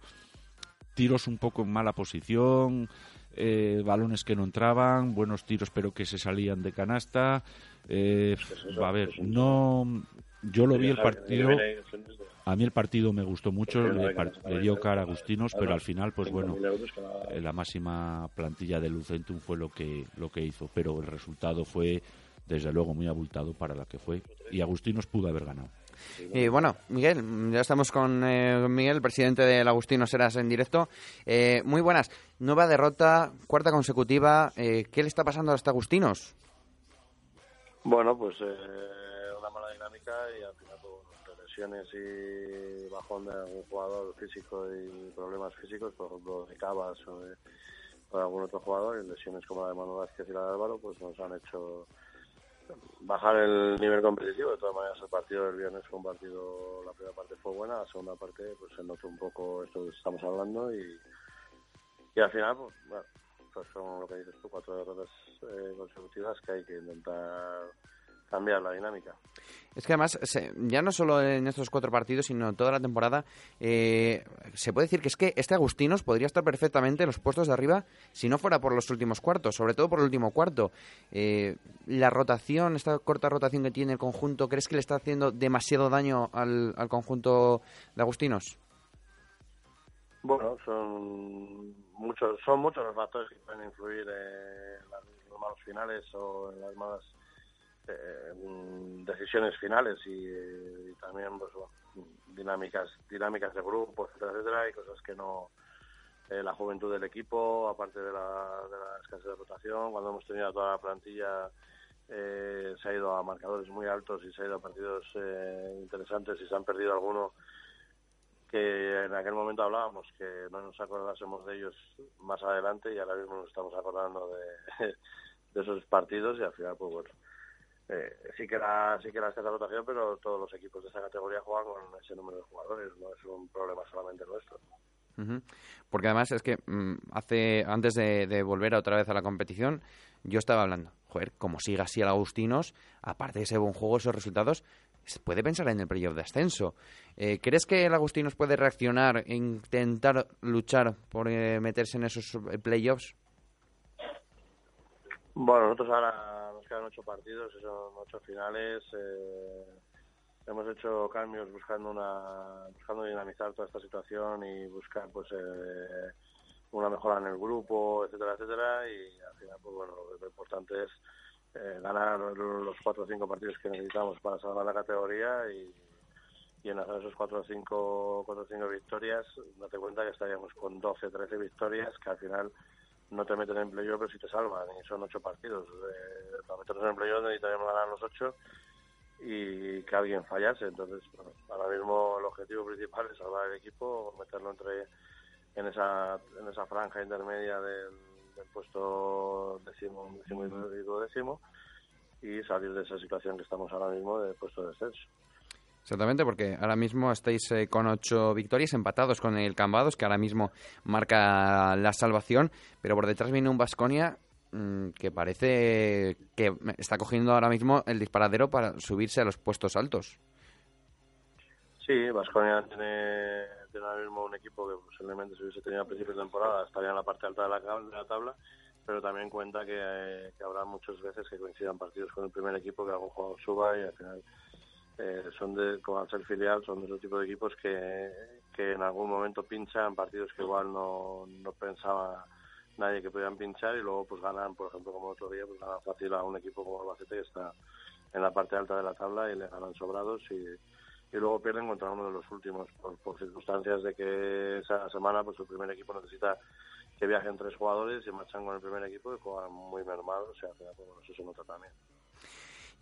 tiros un poco en mala posición, eh, balones que no entraban, buenos tiros pero que se salían de canasta. Eh, a ver, no, yo lo vi el partido. A mí el partido me gustó mucho, le, dio cara a Agustinos, pero al final, pues bueno, eh, la máxima plantilla de Lucentum fue lo que, lo que hizo, pero el resultado fue, desde luego, muy abultado para la que fue, y Agustinos pudo haber ganado. Y bueno, Miguel, ya estamos con eh, Miguel, presidente del Agustinos Seras en directo. Eh, muy buenas. Nueva derrota, cuarta consecutiva. ¿Qué le está pasando a los Agustinos? Bueno, pues una mala dinámica y al final lesiones y bajón de algún jugador físico y problemas físicos, por ejemplo de Cabas o de, algún otro jugador, y lesiones como la de Manuel Vázquez y la de Álvaro, pues nos han hecho bajar el nivel competitivo. De todas maneras, el partido del viernes fue un partido, la primera parte fue buena, la segunda parte pues se notó un poco esto que estamos hablando y, y al final, pues bueno, pues son lo que dices tú, cuatro derrotas eh, consecutivas que hay que intentar cambiar la dinámica. Es que además, ya no solo en estos cuatro partidos, sino toda la temporada, eh, se puede decir que es que este Agustinos podría estar perfectamente en los puestos de arriba si no fuera por los últimos cuartos, sobre todo por el último cuarto. Eh, la rotación, esta corta rotación que tiene el conjunto, ¿crees que le está haciendo demasiado daño al, conjunto de Agustinos? Bueno, son muchos, son muchos los factores que pueden influir en los malos finales o en las malas eh, decisiones finales y, también pues, dinámicas dinámicas de grupo, etcétera, etcétera, y cosas que no eh, la juventud del equipo, aparte de la, de la escasez de rotación, cuando hemos tenido toda la plantilla eh, se ha ido a marcadores muy altos y se ha ido a partidos eh, interesantes y se han perdido algunos que en aquel momento hablábamos que no nos acordásemos de ellos más adelante y ahora mismo nos estamos acordando de, de esos partidos y al final pues bueno eh, sí que la sí que la escasa rotación, pero todos los equipos de esa categoría juegan con ese número de jugadores, no es un problema solamente nuestro. Porque además es que mm, hace antes de, volver otra vez a la competición, yo estaba hablando, joder, como siga así el Agustinos, aparte de ese buen juego, esos resultados, se puede pensar en el playoff de ascenso. Eh, ¿Crees que el Agustinos puede reaccionar e intentar luchar por eh, meterse en esos eh, playoffs? Bueno, nosotros ahora quedan ocho partidos, son ocho finales. Eh, hemos hecho cambios buscando una buscando dinamizar toda esta situación y buscar pues eh, una mejora en el grupo, etcétera, etcétera. Y al final, pues bueno, lo importante es eh, ganar los cuatro o cinco partidos que necesitamos para salvar la categoría y, y en hacer esos cuatro o cinco, cuatro o cinco victorias, date cuenta que estaríamos con 12, 13 victorias, que al final no te meten en playoff, pero si te salvan, y son ocho partidos. Eh, para meternos en playoff necesitaríamos ganar los ocho y que alguien fallase. Entonces, ahora mismo el objetivo principal es salvar el equipo, meterlo entre en esa, en esa franja intermedia del, puesto décimo, décimo y duodécimo y salir de esa situación que estamos ahora mismo de puesto de descenso. Exactamente, porque ahora mismo estáis eh, con ocho victorias empatados con el Cambados, que ahora mismo marca la salvación, pero por detrás viene un Vasconia mm, que parece que está cogiendo ahora mismo el disparadero para subirse a los puestos altos. Sí, Vasconia tiene, ahora mismo un equipo que posiblemente si hubiese tenido a principios de temporada estaría en la parte alta de la, tabla pero también cuenta que, habrá muchas veces que coincidan partidos con el primer equipo, que algún jugador suba y al final eh, son de, como al ser filial, son de ese tipo de equipos que, que en algún momento pinchan partidos que igual no, no pensaba nadie que pudieran pinchar y luego pues ganan, por ejemplo, como otro día, pues ganan fácil a un equipo como Albacete que está en la parte alta de la tabla y le ganan sobrados y, y luego pierden contra uno de los últimos por, por circunstancias de que esa semana pues el primer equipo necesita que viajen tres jugadores y marchan con el primer equipo y juegan muy normal, o sea, pues, eso se nota también.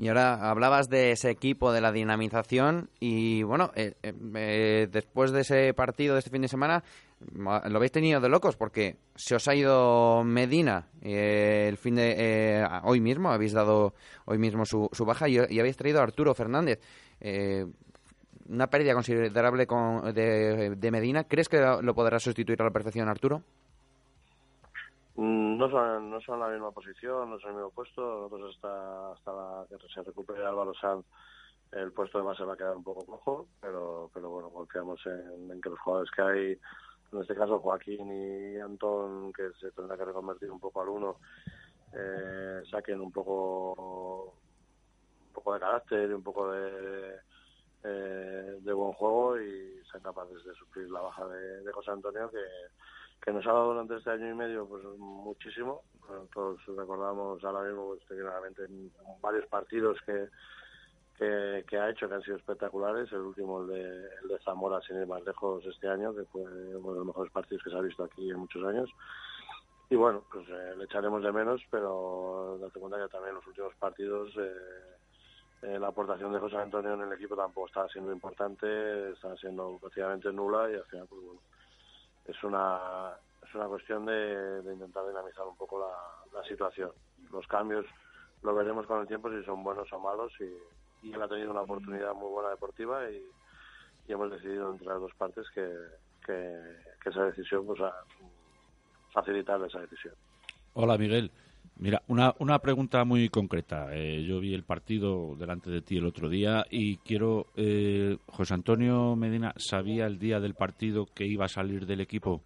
Y ahora hablabas de ese equipo, de la dinamización y bueno, eh, eh, eh, después de ese partido de este fin de semana, lo habéis tenido de locos porque se os ha ido Medina el fin de hoy mismo, habéis dado hoy mismo su, su baja y, habéis traído a Arturo Fernández. una pérdida considerable con, de, de, Medina. ¿Crees que lo podrá sustituir a la perfección Arturo? Mm, no son, no son la misma posición, no son el mismo puesto. Nosotros hasta, hasta que se recupere Álvaro Sanz, el puesto de base va a quedar un poco cojo, pero, pero bueno, confiamos en, que los jugadores que hay, en este caso Joaquín y Antón, que se tendrá que reconvertir un poco al uno, eh, saquen un poco, un poco de carácter y un poco de, eh, buen juego y sean capaces de suplir la baja de, de José Antonio, que que nos ha dado durante este año y medio pues muchísimo. todos recordamos ahora mismo pues, varios partidos que, que, ha hecho que han sido espectaculares. El último, el de, el de Zamora, sin ir más lejos este año, que fue uno de los mejores partidos que se ha visto aquí en muchos años. Y bueno, pues eh, le echaremos de menos, pero date cuenta que también los últimos partidos eh, eh, la aportación de José Antonio en el equipo tampoco estaba siendo importante, estaba siendo prácticamente nula y al final, pues bueno, es una, es una cuestión de, intentar dinamizar un poco la, situación. Los cambios lo veremos con el tiempo si son buenos o malos y, y él ha tenido una oportunidad muy buena deportiva y, hemos decidido entre las dos partes que, que, esa decisión, pues a facilitar esa decisión. Hola Miguel. Mira, una, una pregunta muy concreta. Eh, yo vi el partido delante de ti el otro día y quiero. Eh, José Antonio Medina, ¿sabía el día del partido que iba a salir del equipo?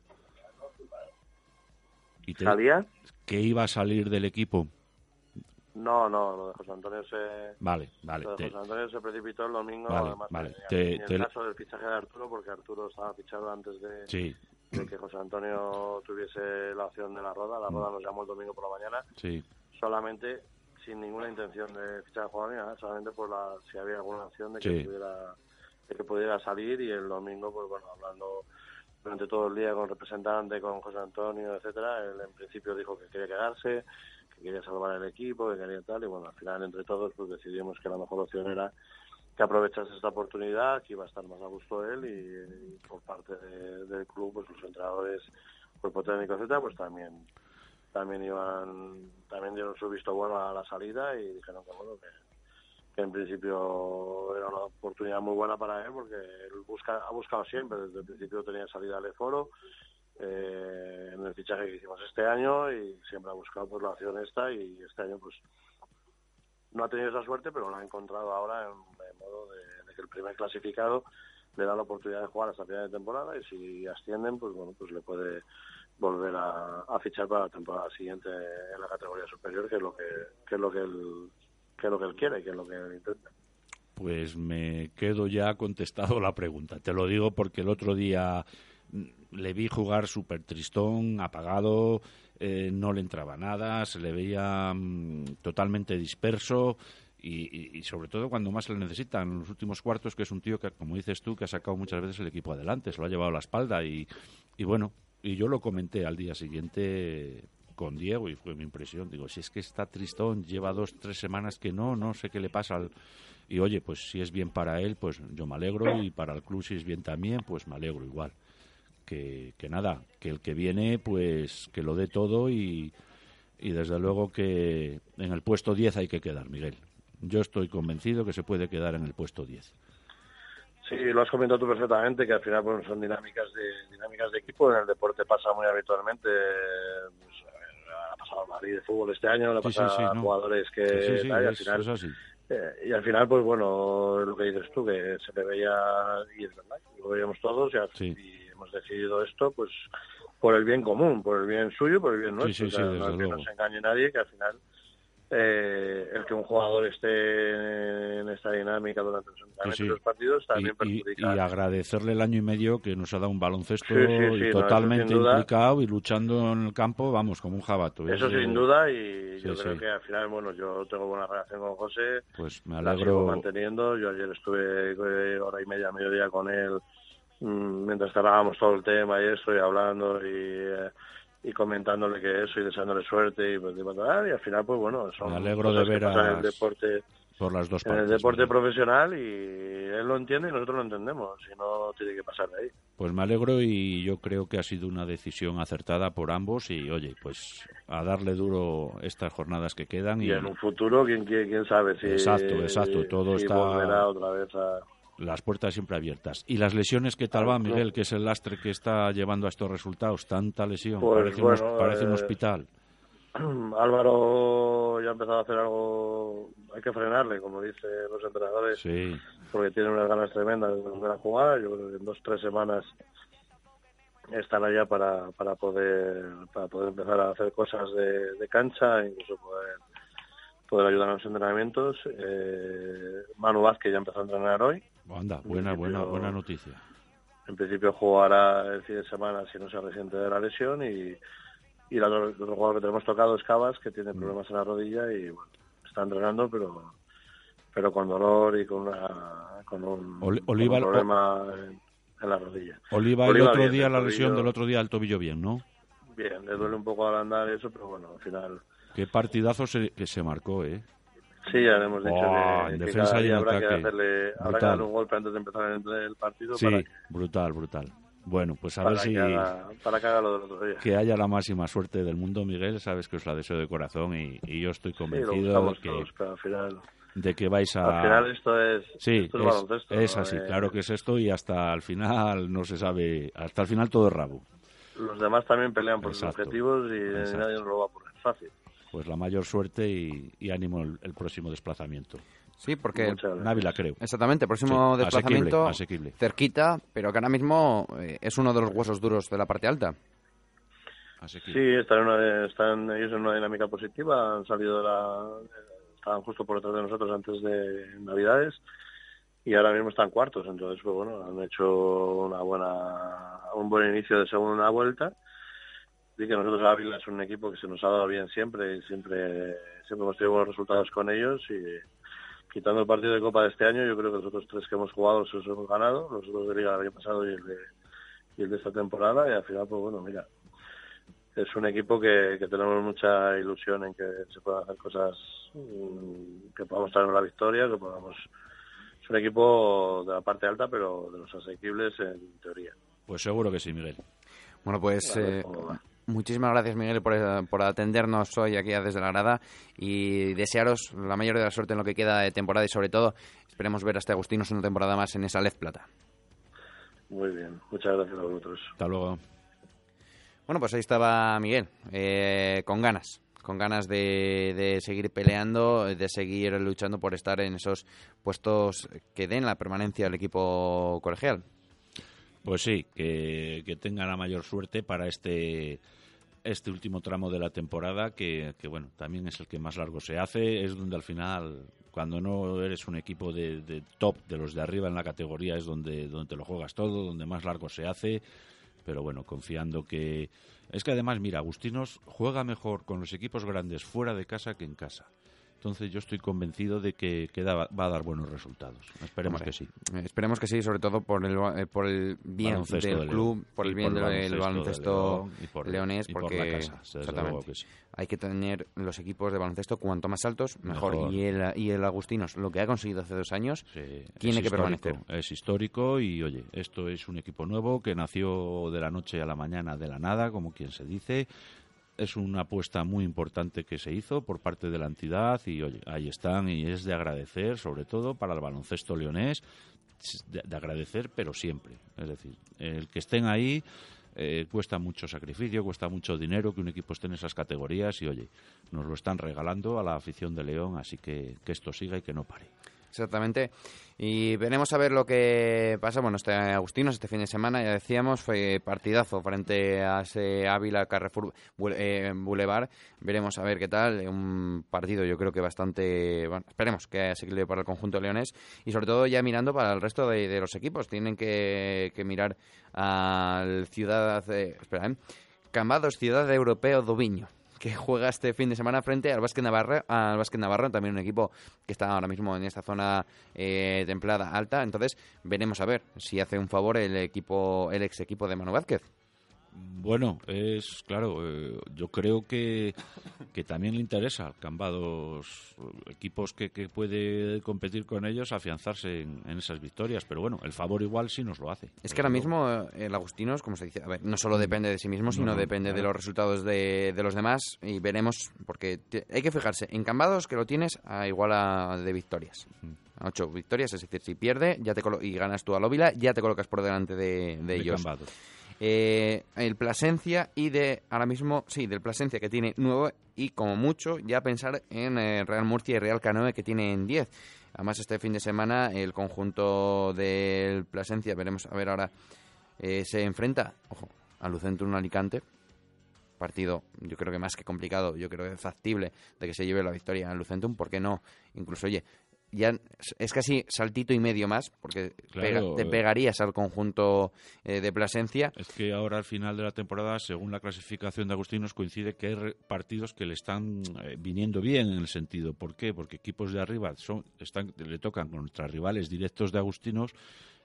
¿Y ¿Sabía? Que iba a salir del equipo. No, no, lo de José Antonio se. Vale, vale. Lo de José Antonio se precipitó el domingo. Vale, vale. en el caso del fichaje de Arturo, porque Arturo estaba fichado antes de. Sí, de que José Antonio tuviese la opción de la roda. La roda nos llamó el domingo por la mañana. Sí. Solamente sin ninguna intención de fichar a jugador solamente por la, si había alguna opción de que, pudiera, de que pudiera salir y el domingo, pues bueno, hablando durante todo el día con representante, con José Antonio, etcétera, él en principio dijo que quería quedarse, que quería salvar el equipo, que quería tal, y bueno, al final entre todos pues decidimos que la mejor opción era que aprovechase esta oportunidad, que iba a estar más a gusto él y, por parte del club, pues los entrenadores, cuerpo técnico, etcétera, pues también también iban también dieron su visto bueno a la salida y dijeron que bueno que, en principio era una oportunidad muy buena para él porque él busca ha buscado siempre desde el principio tenía salida al foro eh, en el fichaje que hicimos este año y siempre ha buscado pues la opción esta y este año pues no ha tenido esa suerte, pero lo ha encontrado ahora en, de, que el primer clasificado le da la oportunidad de jugar hasta final de temporada y si ascienden, pues bueno, pues le puede volver a, fichar para la temporada siguiente en la categoría superior, que es lo que, que es lo que él, que es lo que él quiere, que es lo que él intenta. Pues me quedo ya contestado la pregunta. Te lo digo porque el otro día le vi jugar súper tristón, apagado, eh, no le entraba nada, se le veía mm, totalmente disperso y, sobre todo cuando más le necesitan en los últimos cuartos, que es un tío que, como dices tú, que ha sacado muchas veces el equipo adelante, se lo ha llevado a la espalda y, y bueno, y yo lo comenté al día siguiente con Diego y fue mi impresión. Digo, si es que está tristón, lleva dos, tres semanas que no, no sé qué le pasa. Al... Y oye, pues si es bien para él, pues yo me alegro y para el club si es bien también, pues me alegro igual que, nada, que el que viene, pues que lo dé todo y, y desde luego que en el puesto 10 hay que quedar, Miguel. Yo estoy convencido que se puede quedar en el puesto 10. Sí, lo has comentado tú perfectamente, que al final pues, son dinámicas de dinámicas de equipo. En el deporte pasa muy habitualmente. Pues, ha pasado Madrid de fútbol este año, le ha pasado a jugadores que... Sí, al final, eh, y al final, pues bueno, lo que dices tú, que se le veía, y es verdad, lo veíamos todos, y, y hemos decidido esto, pues por el bien común, por el bien suyo, por el bien nuestro. Sí, sí, O sea, no, que no se engañe nadie, que al final eh, el que un jugador esté en esta dinámica durante los entrenamientos Sí, los partidos también y- perjudica. y agradecerle el año y medio que nos ha dado un baloncesto Sí, y totalmente implicado y luchando en el campo, vamos, como un jabato. Eso Es, sin duda y yo creo que al final, bueno, yo tengo buena relación con José, Pues me la alegro. manteniendo. Yo ayer estuve eh, hora y media, mediodía con él mm, mientras cerrábamos todo el tema y eso, y hablando y, eh, y comentándole que eso y deseándole suerte y, pues, y, y al final, pues bueno, son Me alegro de cosas que ver en a- el deporte, por las dos en partes. el deporte profesional y él lo entiende y nosotros lo entendemos y no tiene que pasar de ahí. Pues me alegro y yo creo que ha sido una decisión acertada por ambos y oye, pues a darle duro estas jornadas que quedan y Y en un futuro, quién, quién, quién sabe si, Exacto, exacto, todo si está- volverá otra vez a... las puertas siempre abiertas. ¿Y las lesiones qué tal va, Miguel? Que es el lastre que está llevando a estos resultados. Tanta lesión, Pues, parece, un eh, hospital. Álvaro ya ha empezado a hacer algo, hay que frenarle, como dicen los entrenadores, Sí, porque tiene unas ganas tremendas de volver a jugar. Yo creo que en dos tres semanas estará ya para, para poder para poder empezar a hacer cosas de, de cancha, incluso poder poder ayudar en los entrenamientos. Eh, Manu Vázquez ya empezó a entrenar hoy. Anda, buena, buena, buena noticia. En principio jugará el fin de semana si no se resiente de la lesión y, y el otro, jugador que tenemos tocado es Cabas, que Mm. tiene problemas en la rodilla y bueno, está entrenando, pero pero con dolor y con, una, con un, Oli- con un problema en, en la rodilla. Oliva, el otro bien, día, el la lesión tobillo- del otro día, el tobillo bien, ¿no? Bien, le duele un poco al andar y eso, pero bueno, al final Qué partidazo se, que se marcó, ¿eh? Sí, ya le hemos dicho Oh, que, en que defensa cada y día en habrá que hacerle, habrá que darle un golpe antes de empezar el, partido Sí, para, que- brutal, brutal. Bueno, pues a ver si que haga, para que haga lo del otro día. que haya la máxima suerte del mundo, Miguel. Sabes que os la deseo de corazón y, y yo estoy convencido buscamos que, todos, pero al final, de que vais a... al final esto es, Sí, esto es, es, baloncesto. es ¿no? así, Eh, claro que es esto y hasta el final no se sabe, hasta el final todo es rabo. Los demás también pelean por Exacto, sus objetivos y exacto. nadie nos lo va a poner fácil. Pues la mayor suerte y, y ánimo el, el próximo desplazamiento. Sí, porque. Návila, creo. Exactamente, próximo Sí, desplazamiento asequible, asequible. cerquita, pero que ahora mismo eh, es uno de los huesos duros de la parte alta. Asequible. Sí, están, en una, están ellos en una dinámica positiva, han salido de la... estaban justo por detrás de nosotros antes de Navidades y ahora mismo están cuartos, entonces pues bueno, han hecho una buena un buen inicio de segunda vuelta y que nosotros Ávila es un equipo que se nos ha dado bien siempre y siempre siempre hemos tenido buenos resultados con ellos y quitando el partido de Copa de este año yo creo que los otros tres que hemos jugado los hemos ganado, los otros de Liga del año pasado y el de, y el de esta temporada y al final pues bueno, mira es un equipo que, que tenemos mucha ilusión en que se puedan hacer cosas mm, que podamos traer la victoria, que podamos es un equipo de la parte alta pero de los asequibles en teoría. Pues seguro que sí, Miguel. Bueno, pues ver eh. Muchísimas gracias, Miguel, por, eh, por atendernos hoy aquí desde la grada y desearos la mayor de la suerte en lo que queda de temporada y sobre todo esperemos ver a este Agustinos una temporada más en esa Lez Plata. Muy bien, muchas gracias a vosotros. Hasta luego. Bueno, pues ahí estaba Miguel, eh, con ganas, con ganas de, de seguir peleando, de seguir luchando por estar en esos puestos que den la permanencia al equipo colegial. Pues sí, que, que tenga la mayor suerte para este este último tramo de la temporada, que, que, bueno, también es el que más largo se hace, es donde al final, cuando no eres un equipo de, de top, de los de arriba en la categoría, es donde, donde te lo juegas todo, donde más largo se hace, pero bueno, confiando que... Es que además, mira, Agustinos juega mejor con los equipos grandes fuera de casa que en casa. Entonces yo estoy convencido de que, que da- va a dar buenos resultados. Esperemos Hombre, que sí. Esperemos que sí, sobre todo por el, por el bien Baloncesto del de club, León. por el bien por del baloncesto de por- leonés, por porque la casa, desde exactamente, luego que sí. hay que tener los equipos de baloncesto cuanto más altos, mejor. Mejor. Y, el, y el Agustinos, lo que ha conseguido hace dos años, Sí, tiene es que permanecer. Es histórico y, oye, esto es un equipo nuevo que nació de la noche a la mañana de la nada, como quien se dice. Es una apuesta muy importante que se hizo por parte de la entidad y, oye, ahí están y es de agradecer, sobre todo para el baloncesto leonés, de, de agradecer, pero siempre. Es decir, el que estén ahí eh, cuesta mucho sacrificio, cuesta mucho dinero que un equipo esté en esas categorías y, oye, nos lo están regalando a la afición de León, así que que esto siga y que no pare. Exactamente. Y veremos a ver lo que pasa. Bueno, este Agustinos este fin de semana, ya decíamos, fue partidazo frente a ese Ávila Carrefour eh, Boulevard. Veremos a ver qué tal. Un partido yo creo que bastante... Bueno, esperemos que asequible para el conjunto leones y sobre todo ya mirando para el resto de, los equipos. Tienen que, mirar al Ciudad... espera, ¿eh? Cambados, Ciudad Europeo Doviño que juega este fin de semana frente al Básquet Navarra, al Básquet Navarro, también un equipo que está ahora mismo en esta zona eh, templada alta. Entonces, veremos a ver si hace un favor el equipo, el ex equipo de Manu Vázquez. Bueno, es claro, eh, yo creo que, que también le interesa al Cambados, equipos que, que puede competir con ellos, afianzarse en, esas victorias, pero bueno, el favor igual sí nos lo hace. Es que ahora mismo eh, el Agustinos, como se dice, a ver, no solo depende de sí mismo, sino depende de los resultados de, de, los demás y veremos, porque hay que fijarse, en Cambados que lo tienes a igual a de victorias. A ocho victorias, es decir, si pierde ya te y ganas tú a Lóvila, ya te colocas por delante de, de, ellos. Cambados. Eh, el Plasencia y de, ahora mismo, sí, del Plasencia que tiene nuevo y como mucho ya pensar en eh, Real Murcia y Real Canoe que tienen 10. Además, este fin de semana el conjunto del Plasencia, veremos a ver ahora, eh, se enfrenta, ojo, a Lucentum Alicante. Partido, yo creo que más que complicado, yo creo que factible de que se lleve la victoria en Lucentum, ¿por qué no? Incluso, oye, ya es casi saltito y medio más, porque te eh, pegarías al conjunto eh, de Plasencia. Es que ahora al final de la temporada, según la clasificación de Agustinos, coincide que hay partidos que le están eh, viniendo bien en el sentido. ¿Por qué? Porque equipos de arriba son, están, le tocan contra rivales directos de Agustinos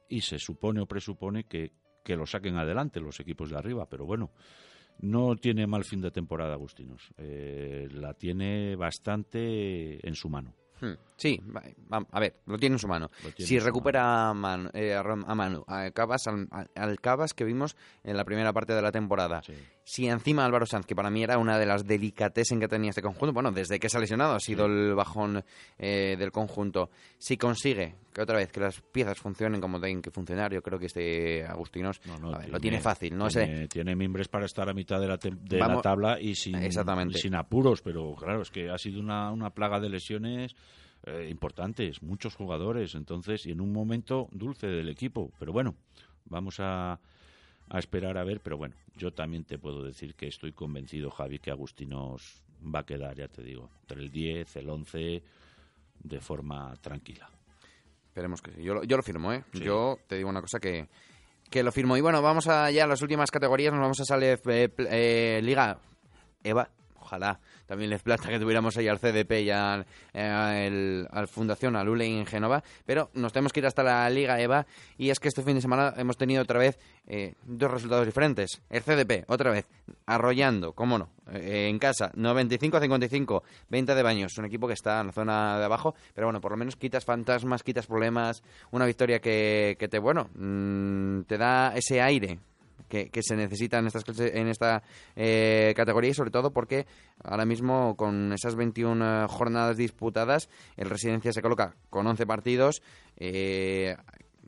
y se supone o presupone que, que lo saquen adelante los equipos de arriba. Pero bueno, no tiene mal fin de temporada Agustinos. la tiene bastante en su mano. Hmm. Sí, a ver, lo tiene en su mano. Si recupera a Manu, eh, a, Manu al, Cabas que vimos en la primera parte de la temporada, si encima Álvaro Sanz, que para mí era una de las en que tenía este conjunto, bueno, desde que se ha lesionado ha sido el bajón eh, del conjunto, si consigue que otra vez que las piezas funcionen como tienen que funcionar, yo creo que este Agustinos lo tiene fácil. no tiene, sé. tiene mimbres para estar a mitad de la, de la tabla y sin, sin apuros, pero claro, es que ha sido una, una plaga de lesiones eh, importantes, muchos jugadores, entonces, y en un momento dulce del equipo. Pero bueno, vamos a, a esperar a ver, pero bueno, yo también te puedo decir que estoy convencido, Javi, que Agustinos va a quedar, ya te digo, entre el 10, el 11, de forma tranquila. Esperemos que sí. Yo, yo lo firmo, ¿eh? Yo te digo una cosa que, que lo firmo. Y bueno, vamos allá a las últimas categorías. Nos vamos a salir eh, eh, Liga Eva. Ojalá también les plata que tuviéramos ahí al CDP y al, eh, al Fundación, al ULE en Génova, pero nos tenemos que ir hasta la Liga EVA y es que este fin de semana hemos tenido otra vez eh, dos resultados diferentes. El CDP, otra vez, arrollando, cómo no, eh, en casa, 95-55, venta de baños, un equipo que está en la zona de abajo, pero bueno, por lo menos quitas fantasmas, quitas problemas, una victoria que, que te, bueno, mm, te da ese aire que, se necesita en, estas, en esta eh, categoría y sobre todo porque ahora mismo con esas 21 jornadas disputadas el Residencia se coloca con 11 partidos. Eh,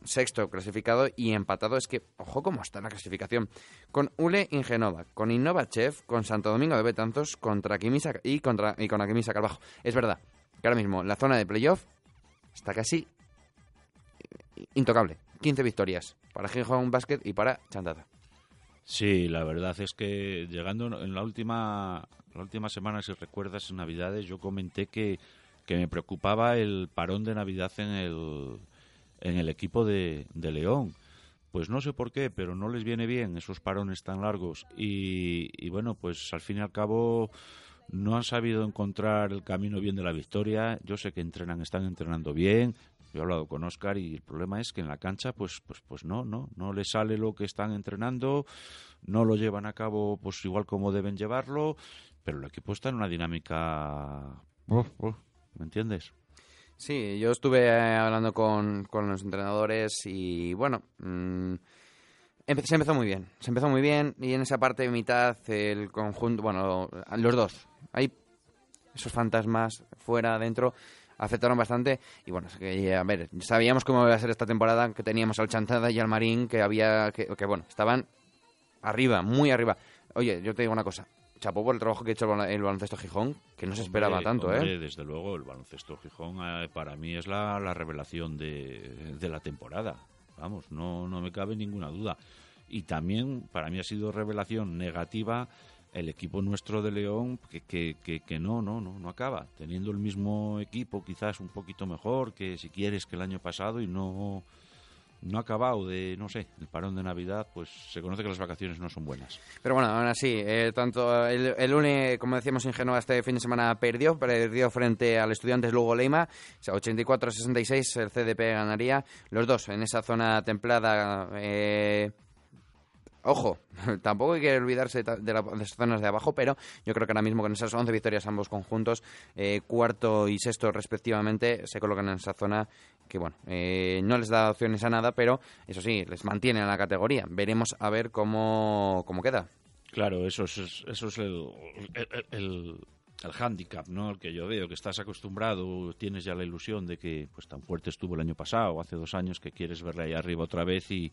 sexto clasificado y empatado. Es que, ojo cómo está la clasificación. Con Ule Ingenova, con Innova Chef, con Santo Domingo de Betanzos, contra Quimisa y, contra, y con Aquimisa Carbajo. Es verdad que ahora mismo la zona de playoff está casi intocable. 15 victorias para Gijón Basket y para Chantada. Sí, la verdad es que llegando en la última, la última semana, si recuerdas, en Navidades, yo comenté que, que me preocupaba el parón de Navidad en el, en el equipo de, de León. Pues no sé por qué, pero no les viene bien esos parones tan largos. Y, y, bueno, pues al fin y al cabo no han sabido encontrar el camino bien de la victoria. Yo sé que entrenan, están entrenando bien, yo he hablado con Oscar y el problema es que en la cancha, pues, pues, pues no, no, no le sale lo que están entrenando, no lo llevan a cabo, pues igual como deben llevarlo, pero el equipo está en una dinámica, ¿me entiendes? Sí, yo estuve eh, hablando con, con los entrenadores y bueno, mm, se empezó muy bien, se empezó muy bien y en esa parte de mitad el conjunto, bueno, los dos, hay esos fantasmas fuera, adentro, afectaron bastante. Y bueno, a ver, sabíamos cómo iba a ser esta temporada, que teníamos al Chantada y al Marín, que había, que, bueno, estaban arriba, muy arriba. Oye, yo te digo una cosa, chapó por el trabajo que ha hecho el, baloncesto Gijón, que no se esperaba tanto, ¿eh? Desde luego, el baloncesto Gijón eh, para mí es la, la revelación de, de, la temporada. Vamos, no, no me cabe ninguna duda. Y también para mí ha sido revelación negativa el equipo nuestro de León que, que, que, no, no, no, no acaba. Teniendo el mismo equipo, quizás un poquito mejor que si quieres que el año pasado y no no ha acabado de, no sé, el parón de Navidad, pues se conoce que las vacaciones no son buenas. Pero bueno, aún así, eh, tanto el, el lunes, como decíamos en Genoa, este fin de semana perdió, perdió frente al Estudiantes Lugo Leima, o sea, 84-66 el CDP ganaría, los dos en esa zona templada. Eh, Ojo, tampoco hay que olvidarse de, las zonas de abajo, pero yo creo que ahora mismo con esas 11 victorias ambos conjuntos, eh, cuarto y sexto respectivamente, se colocan en esa zona que, bueno, eh, no les da opciones a nada, pero eso sí, les mantiene en la categoría. Veremos a ver cómo, cómo queda. Claro, eso es, eso es el, el, el hándicap, ¿no? El que yo veo, que estás acostumbrado, tienes ya la ilusión de que pues tan fuerte estuvo el año pasado, hace dos años, que quieres verle ahí arriba otra vez y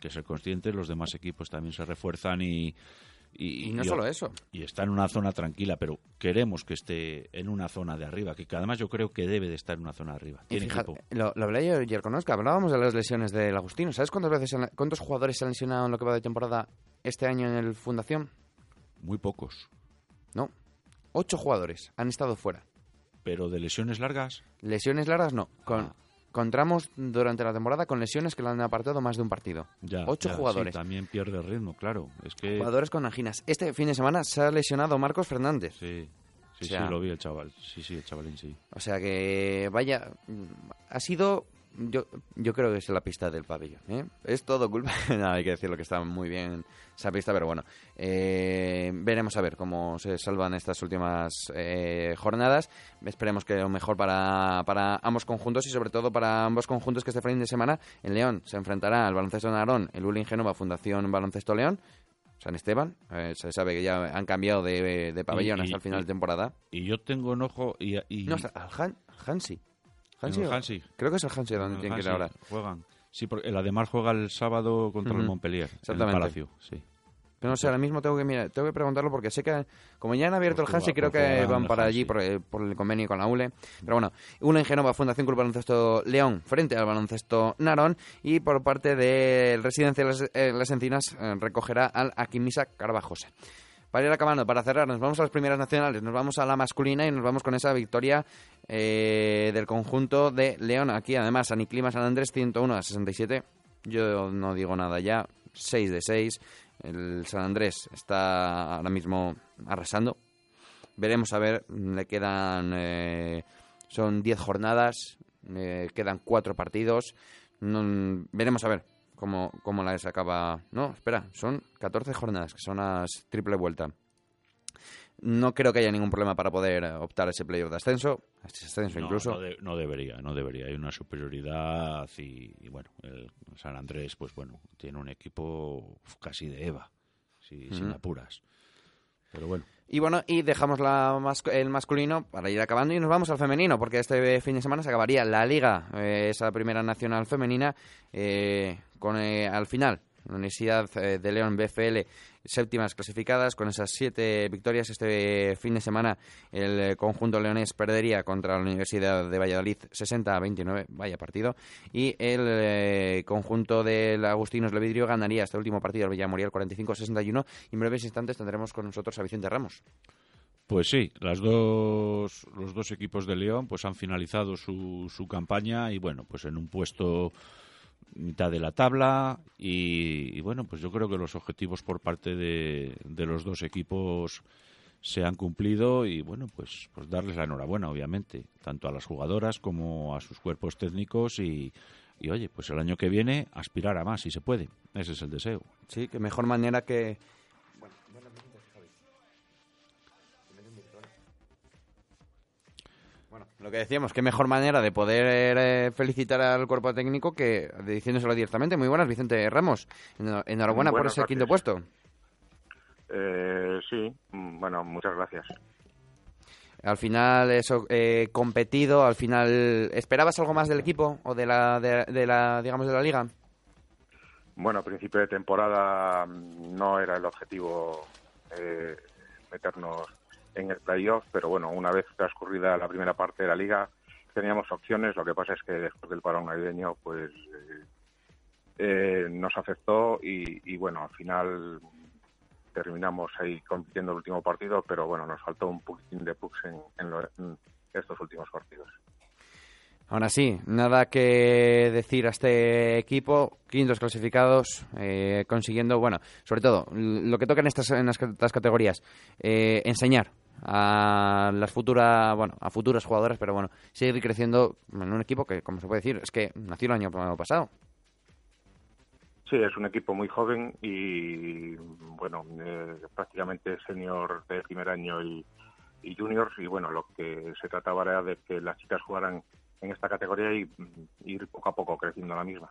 que ser conscientes, los demás equipos también se refuerzan y... Y, no solo eso. Y está en una zona tranquila, pero queremos que esté en una zona de arriba, que además yo creo que debe de estar en una zona de arriba. Y fíjate, lo, lo, hablé yo ayer con Oscar, hablábamos de las lesiones del Agustino. ¿Sabes cuántas veces, cuántos jugadores se han lesionado en lo que va de temporada este año en el Fundación? Muy pocos. No, ocho jugadores han estado fuera. ¿Pero de lesiones largas? Lesiones largas no, con... Ah encontramos durante la temporada con lesiones que le han apartado más de un partido. Ya, Ocho jugadores. también pierde ritmo, claro. Es que... Jugadores con anginas. Este fin de semana se ha lesionado Marcos Fernández. Sí, sí, sí, lo vi el chaval. Sí, sí, el chavalín, sí. O sea que, vaya, ha sido yo, yo creo que es la pista del pabellón. ¿eh? Es todo culpa. no, hay que decirlo que está muy bien esa pista, pero bueno, eh, veremos a ver cómo se salvan estas últimas eh, jornadas. Esperemos que lo mejor para, para ambos conjuntos y sobre todo para ambos conjuntos que este fin de semana en León se enfrentará al Baloncesto Narón, el Ulin Genova Fundación Baloncesto León. San Esteban, se sabe que ya han cambiado de, pabellón hasta el final de temporada. Y yo tengo enojo y... y... No, al Han, Hansi. Hansi. Creo que es el Hansi donde tiene que ir ahora. Juegan. Sí, porque el Ademar juega el sábado contra el Montpellier. Exactamente. En el Palacio, sí. Pero no sé, ahora mismo tengo que mirar, tengo que preguntarlo porque sé que como ya han abierto el Hansi, creo que van para allí por, el convenio con la ULE. Pero bueno, uno en Genova, Fundación Club Baloncesto León, frente al baloncesto Narón. Y por parte del Residencia de las, eh, las Encinas, eh, recogerá al Akimisa Carvajose. Para ir acabando, para cerrar, nos vamos a las primeras nacionales, nos vamos a la masculina y nos vamos con esa victoria eh, del conjunto de León. Aquí además, San Clima San Andrés 101 a 67. Yo no digo nada ya, 6 de 6. El San Andrés está ahora mismo arrasando. Veremos a ver, le quedan. Eh, son 10 jornadas, eh, quedan 4 partidos. veremos a ver cómo, cómo la acaba. No, espera, son 14 jornadas, que son las triple vuelta. No creo que haya ningún problema para poder optar a ese playoff de ascenso, a ese ascenso incluso. No, debería, no debería. Hay una superioridad y, bueno, el San Andrés, pues bueno, tiene un equipo casi de Eva, si, sin apuras. Y bueno, y dejamos la el masculino para ir acabando y nos vamos al femenino, porque este fin de semana se acabaría la liga, eh, esa primera nacional femenina, eh, con eh, al final la Universidad eh, de León BFL séptimas clasificadas. Con esas siete victorias este fin de semana el conjunto leonés perdería contra la Universidad de Valladolid 60 a 29 vaya partido. Y el eh, conjunto del Agustinos Levidrio ganaría este último partido al Villamorial 45 a 61 y en breves instantes tendremos con nosotros a Vicente Ramos. Pues sí, las dos, los dos equipos de León pues han finalizado su, su campaña y bueno, pues en un puesto mitad de la tabla y, bueno, pues yo creo que los objetivos por parte de, de, los dos equipos se han cumplido y bueno, pues, pues darles la enhorabuena, obviamente, tanto a las jugadoras como a sus cuerpos técnicos y, y oye, pues el año que viene aspirar a más si se puede. Ese es el deseo. Sí, que mejor manera que Lo que decíamos, qué mejor manera de poder eh, felicitar al cuerpo técnico que diciéndoselo directamente. Muy buenas, Vicente Ramos. Enhorabuena por ese quinto puesto. Eh, sí, mm, bueno, muchas gracias. Al final, eso, eh, competido, al final, ¿esperabas algo más del equipo o de la, de, la, digamos, de la liga? Bueno, a principio de temporada mm, no era el objetivo meternos en el playoff, pero bueno, una vez transcurrida la primera parte de la liga teníamos opciones, lo que pasa es que después del parón navideño pues eh, eh, nos afectó y, bueno, al final terminamos ahí compitiendo el último partido, pero bueno, nos faltó un poquitín de pucks en, estos últimos partidos. Aún así, nada que decir a este equipo, quintos clasificados, eh, consiguiendo, bueno, sobre todo, lo que toca en estas, en estas categorías, eh, enseñar a las futuras, bueno, a futuras jugadoras, pero bueno, seguir creciendo en un equipo que, como se puede decir, es que nació el año pasado. Sí, es un equipo muy joven y, bueno, eh, prácticamente senior de primer año y, juniors. Y, bueno, lo que se trataba era de que las chicas jugaran en esta categoría y, ir poco a poco creciendo la misma.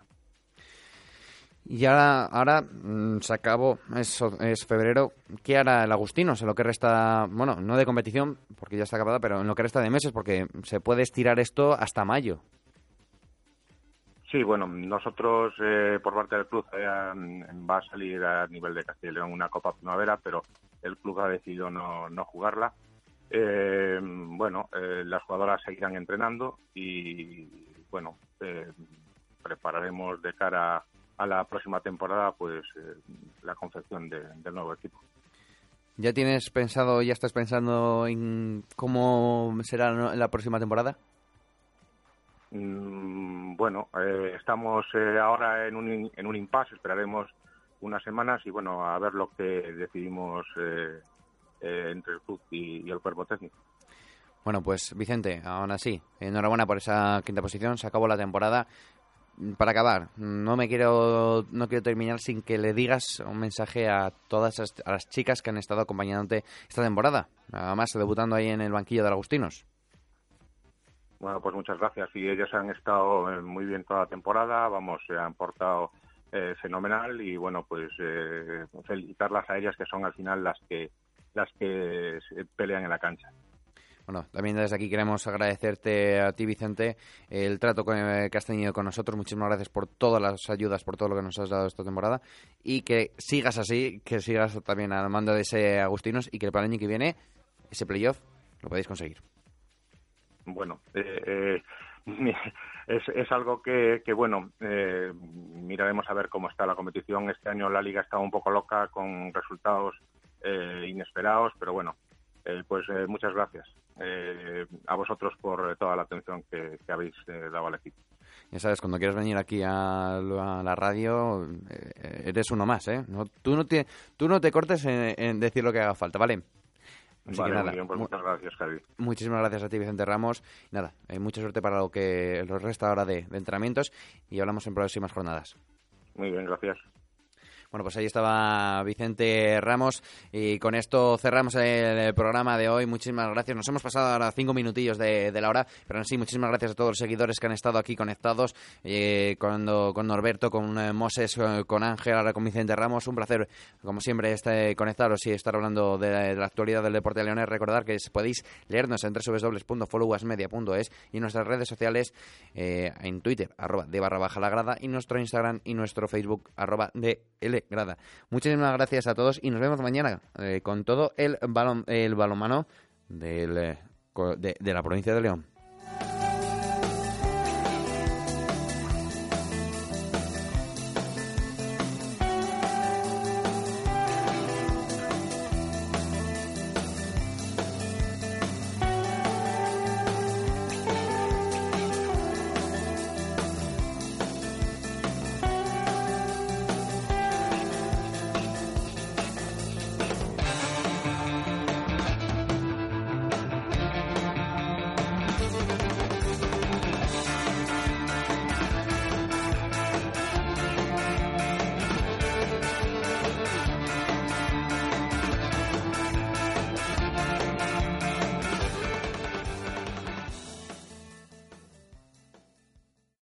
Y ahora, ahora mm, se acabó, es, es febrero. ¿Qué hará el Agustino? En lo que resta, bueno, no de competición, porque ya está acabada, pero en lo que resta de meses, porque se puede estirar esto hasta mayo. Sí, bueno, nosotros eh, por parte del club eh, va a salir a nivel de Castilla y León una Copa Primavera, pero el club ha decidido no, no jugarla. Eh, bueno, las jugadoras seguirán entrenando y bueno, prepararemos de cara a la próxima temporada pues la confección del nuevo equipo. ¿Ya tienes pensado, ya estás pensando en cómo será la próxima temporada? Mm, bueno, eh, estamos eh, ahora en un, en un impasse, esperaremos unas semanas y bueno, a ver lo que decidimos eh, entre el club y, el cuerpo técnico. Bueno, pues Vicente, aún así, enhorabuena por esa quinta posición, se acabó la temporada. Para acabar, no me quiero no quiero terminar sin que le digas un mensaje a todas las chicas que han estado acompañándote esta temporada, además debutando ahí en el banquillo de Agustinos. Bueno, pues muchas gracias. Y ellas han estado eh, muy bien toda la temporada, vamos, se han portado eh, fenomenal y bueno, pues eh, felicitarlas a ellas que son al final las que las que pelean en la cancha. Bueno, también desde aquí queremos agradecerte a ti, Vicente, el trato que has tenido con nosotros. Muchísimas gracias por todas las ayudas, por todo lo que nos has dado esta temporada. Y que sigas así, que sigas también al mando de ese Agustinos y que para el año que viene, ese playoff, lo podéis conseguir bueno, eh, eh, es, algo que, bueno, eh, miraremos a ver cómo está la competición. Este año la liga está un poco loca con resultados inesperados, pero bueno, pues muchas gracias a vosotros por toda la atención que, habéis dado al equipo. Ya sabes, cuando quieras venir aquí a, la radio, eres uno más, ¿eh? No, tú, no te, tú no te cortes en, en decir lo que haga falta, ¿vale? Pues muchas gracias, Javi. Muchísimas gracias a ti, Vicente Ramos. Nada, mucha suerte para lo que nos resta ahora de entrenamientos y hablamos en próximas jornadas. Muy bien, gracias. Bueno, pues ahí estaba Vicente Ramos y con esto cerramos el programa de hoy. Muchísimas gracias. Nos hemos pasado ahora cinco minutillos de, la hora, pero en sí, muchísimas gracias a todos los seguidores que han estado aquí conectados, eh, con, con Norberto, con eh, Moses, eh, con Ángel, ahora con Vicente Ramos. Un placer, como siempre, este, conectaros y estar hablando de la, actualidad del deporte de Leones. Recordar que podéis leernos en www.followasmedia.es y nuestras redes sociales en Twitter, arroba de barra baja la grada, y nuestro Instagram y nuestro Facebook, arroba de L grada. Muchísimas gracias a todos y nos vemos mañana eh, con todo el balón el balonmano del, eh, de la provincia de León.